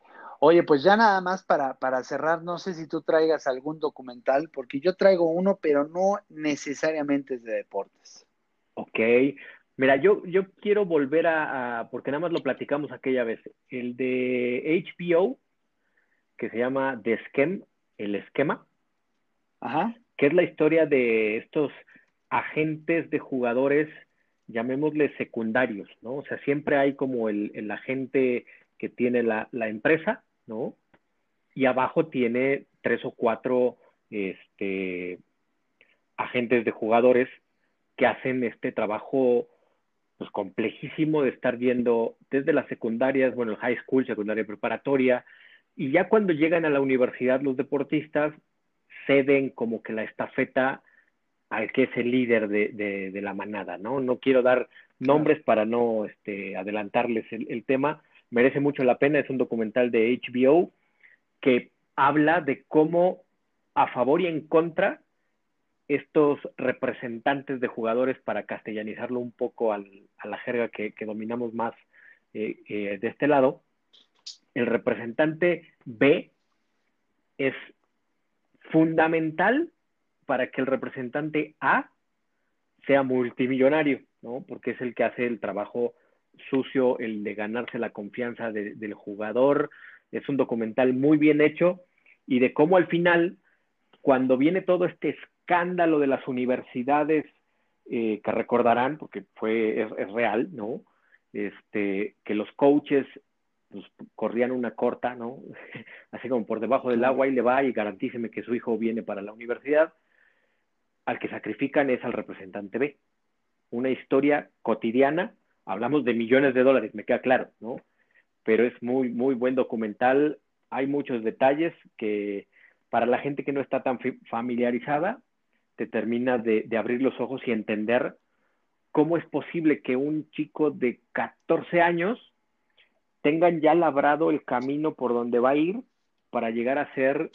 Oye, pues ya nada más para, para cerrar, no sé si tú traigas algún documental, porque yo traigo uno, pero no necesariamente es de deportes. Ok, mira, yo, yo quiero volver a, porque nada más lo platicamos aquella vez, el de HBO, que se llama The Scheme, el esquema, Ajá. que es la historia de estos agentes de jugadores, llamémosle secundarios, ¿no? O sea, siempre hay como el, el agente que tiene la, la empresa, ¿no? Y abajo tiene tres o cuatro este, agentes de jugadores que hacen este trabajo pues complejísimo de estar viendo desde las secundarias, bueno, el high school, secundaria preparatoria, y ya cuando llegan a la universidad los deportistas ceden como que la estafeta al que es el líder de, de, la manada, ¿no? No quiero dar nombres para no este, adelantarles el, el tema, merece mucho la pena, es un documental de HBO que habla de cómo a favor y en contra estos representantes de jugadores para castellanizarlo un poco a la jerga que, dominamos más eh, eh, de este lado, el representante B es fundamental para que el representante A sea multimillonario, ¿no? Porque es el que hace el trabajo sucio, el de ganarse la confianza del jugador. Es un documental muy bien hecho y de cómo al final, cuando viene todo este escándalo de las universidades, eh, que recordarán, porque fue, es, real, ¿no? Este, que los coaches pues, corrían una corta, ¿no? Así como por debajo del agua y le va y garantíceme que su hijo viene para la universidad. Al que sacrifican es al representante B. Una historia cotidiana hablamos de millones de dólares, me queda claro, ¿no? Pero es muy, muy buen documental. Hay muchos detalles que para la gente que no está tan familiarizada, te termina de, abrir los ojos y entender cómo es posible que un chico de 14 años tengan ya labrado el camino por donde va a ir para llegar a ser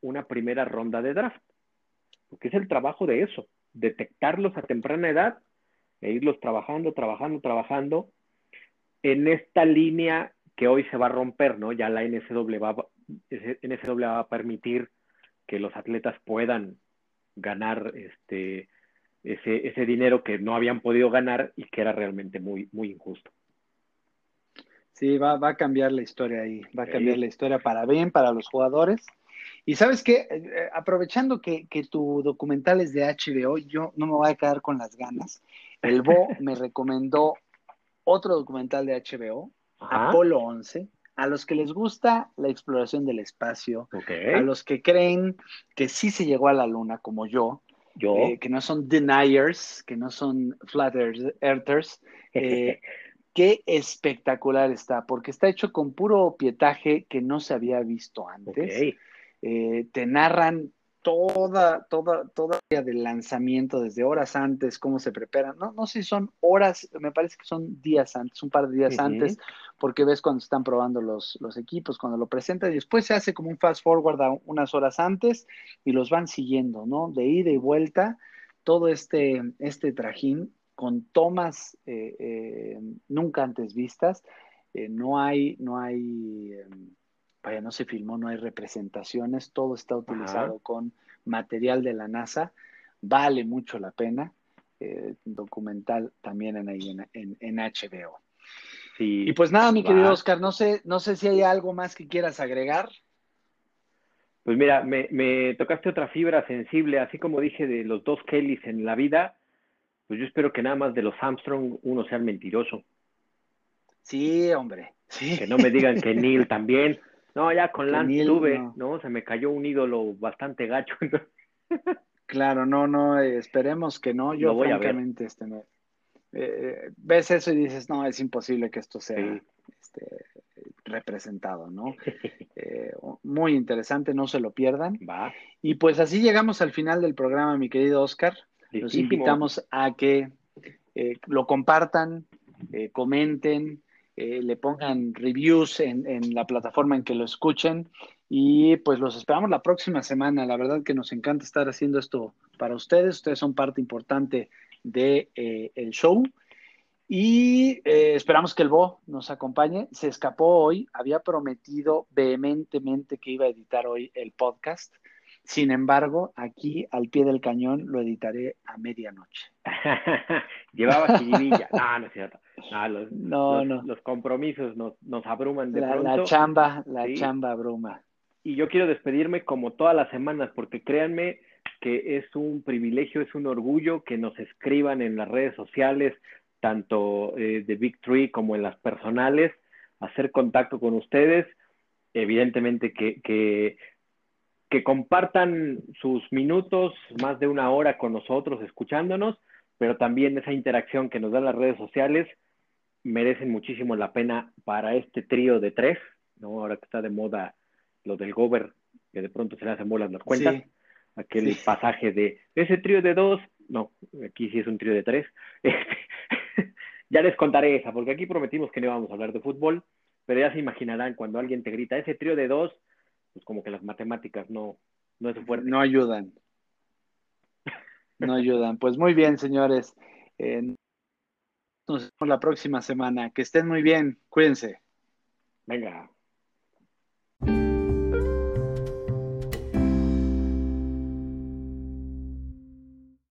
una primera ronda de draft. Porque es el trabajo de eso, detectarlos a temprana edad e irlos trabajando, trabajando, trabajando en esta línea que hoy se va a romper, ¿no? Ya la NCAA va, NCAA va a permitir que los atletas puedan ganar este, ese, ese dinero que no habían podido ganar y que era realmente muy, muy injusto. Sí, va, va a cambiar la historia ahí, va a cambiar la historia para bien, para los jugadores. Y sabes qué, eh, aprovechando que, que, tu documental es de HBO, yo no me voy a quedar con las ganas. El Bo me recomendó otro documental de HBO, Apolo 11. A los que les gusta la exploración del espacio, a los que creen que sí se llegó a la luna, como yo, yo. Eh, que no son deniers, que no son flat earthers, eh, qué espectacular está, porque está hecho con puro pietaje que no se había visto antes. Eh, te narran toda, toda, toda del lanzamiento, desde horas antes, cómo se preparan. No, no sé si son horas, me parece que son días antes, un par de días antes, porque ves cuando están probando los, los equipos, cuando lo presentan, y después se hace como un fast forward a unas horas antes y los van siguiendo, ¿no? De ida y vuelta, todo este, este trajín con tomas eh, eh, nunca antes vistas. Eh, no hay, no hay em, vaya, no se filmó, no hay representaciones, todo está utilizado con material de la NASA, vale mucho la pena, eh, documental también en, ahí en, en, HBO. y pues nada, mi querido Oscar, no sé, no sé si hay algo más que quieras agregar. Pues mira, me, me tocaste otra fibra sensible, así como dije de los dos Kellys en la vida, pues yo espero que nada más de los Armstrong uno sea mentiroso. Sí, hombre. Sí. Que no me digan que Neil también. No, ya con Lance tuve, no. Se me cayó un ídolo bastante gacho. claro, no, no, eh, esperemos que no. Yo, voy francamente, este, eh, ves eso y dices, no, es imposible que esto sea este, representado, ¿no? Eh, muy interesante, no se lo pierdan. Va. Y pues así llegamos al final del programa, mi querido Oscar. Los invitamos a que lo compartan, comenten, eh, le pongan reviews en, la plataforma en que lo escuchen y pues los esperamos la próxima semana. La verdad que nos encanta estar haciendo esto para ustedes. Ustedes son parte importante del de, eh, show y eh, esperamos que el Bo nos acompañe. Se escapó hoy, había prometido vehementemente que iba a editar hoy el podcast. Sin embargo, aquí al pie del cañón lo editaré a medianoche. Llevaba chiquilla. Ah, no es cierto. Ah, los, no, no. los compromisos nos, nos abruman de la, pronto. La chamba, la chamba abruma. Y yo quiero despedirme como todas las semanas, porque créanme que es un privilegio, es un orgullo que nos escriban en las redes sociales, tanto eh, de Big Tree como en las personales, hacer contacto con ustedes. Evidentemente que, que que compartan sus minutos, más de una hora con nosotros, escuchándonos, pero también esa interacción que nos dan las redes sociales merecen muchísimo la pena para este trío de tres, ¿no? Ahora que está de moda lo del Gober, que de pronto se le hacen bolas las cuentas, aquel pasaje de ese trío de dos, no, aquí sí es un trío de tres. ya les contaré esa, porque aquí prometimos que no íbamos a hablar de fútbol, pero ya se imaginarán cuando alguien te grita ese trío de dos, pues como que las matemáticas no, no es fuerte. No ayudan. No ayudan. Pues muy bien, señores. Eh, nos vemos la próxima semana. Que estén muy bien. Cuídense. Venga.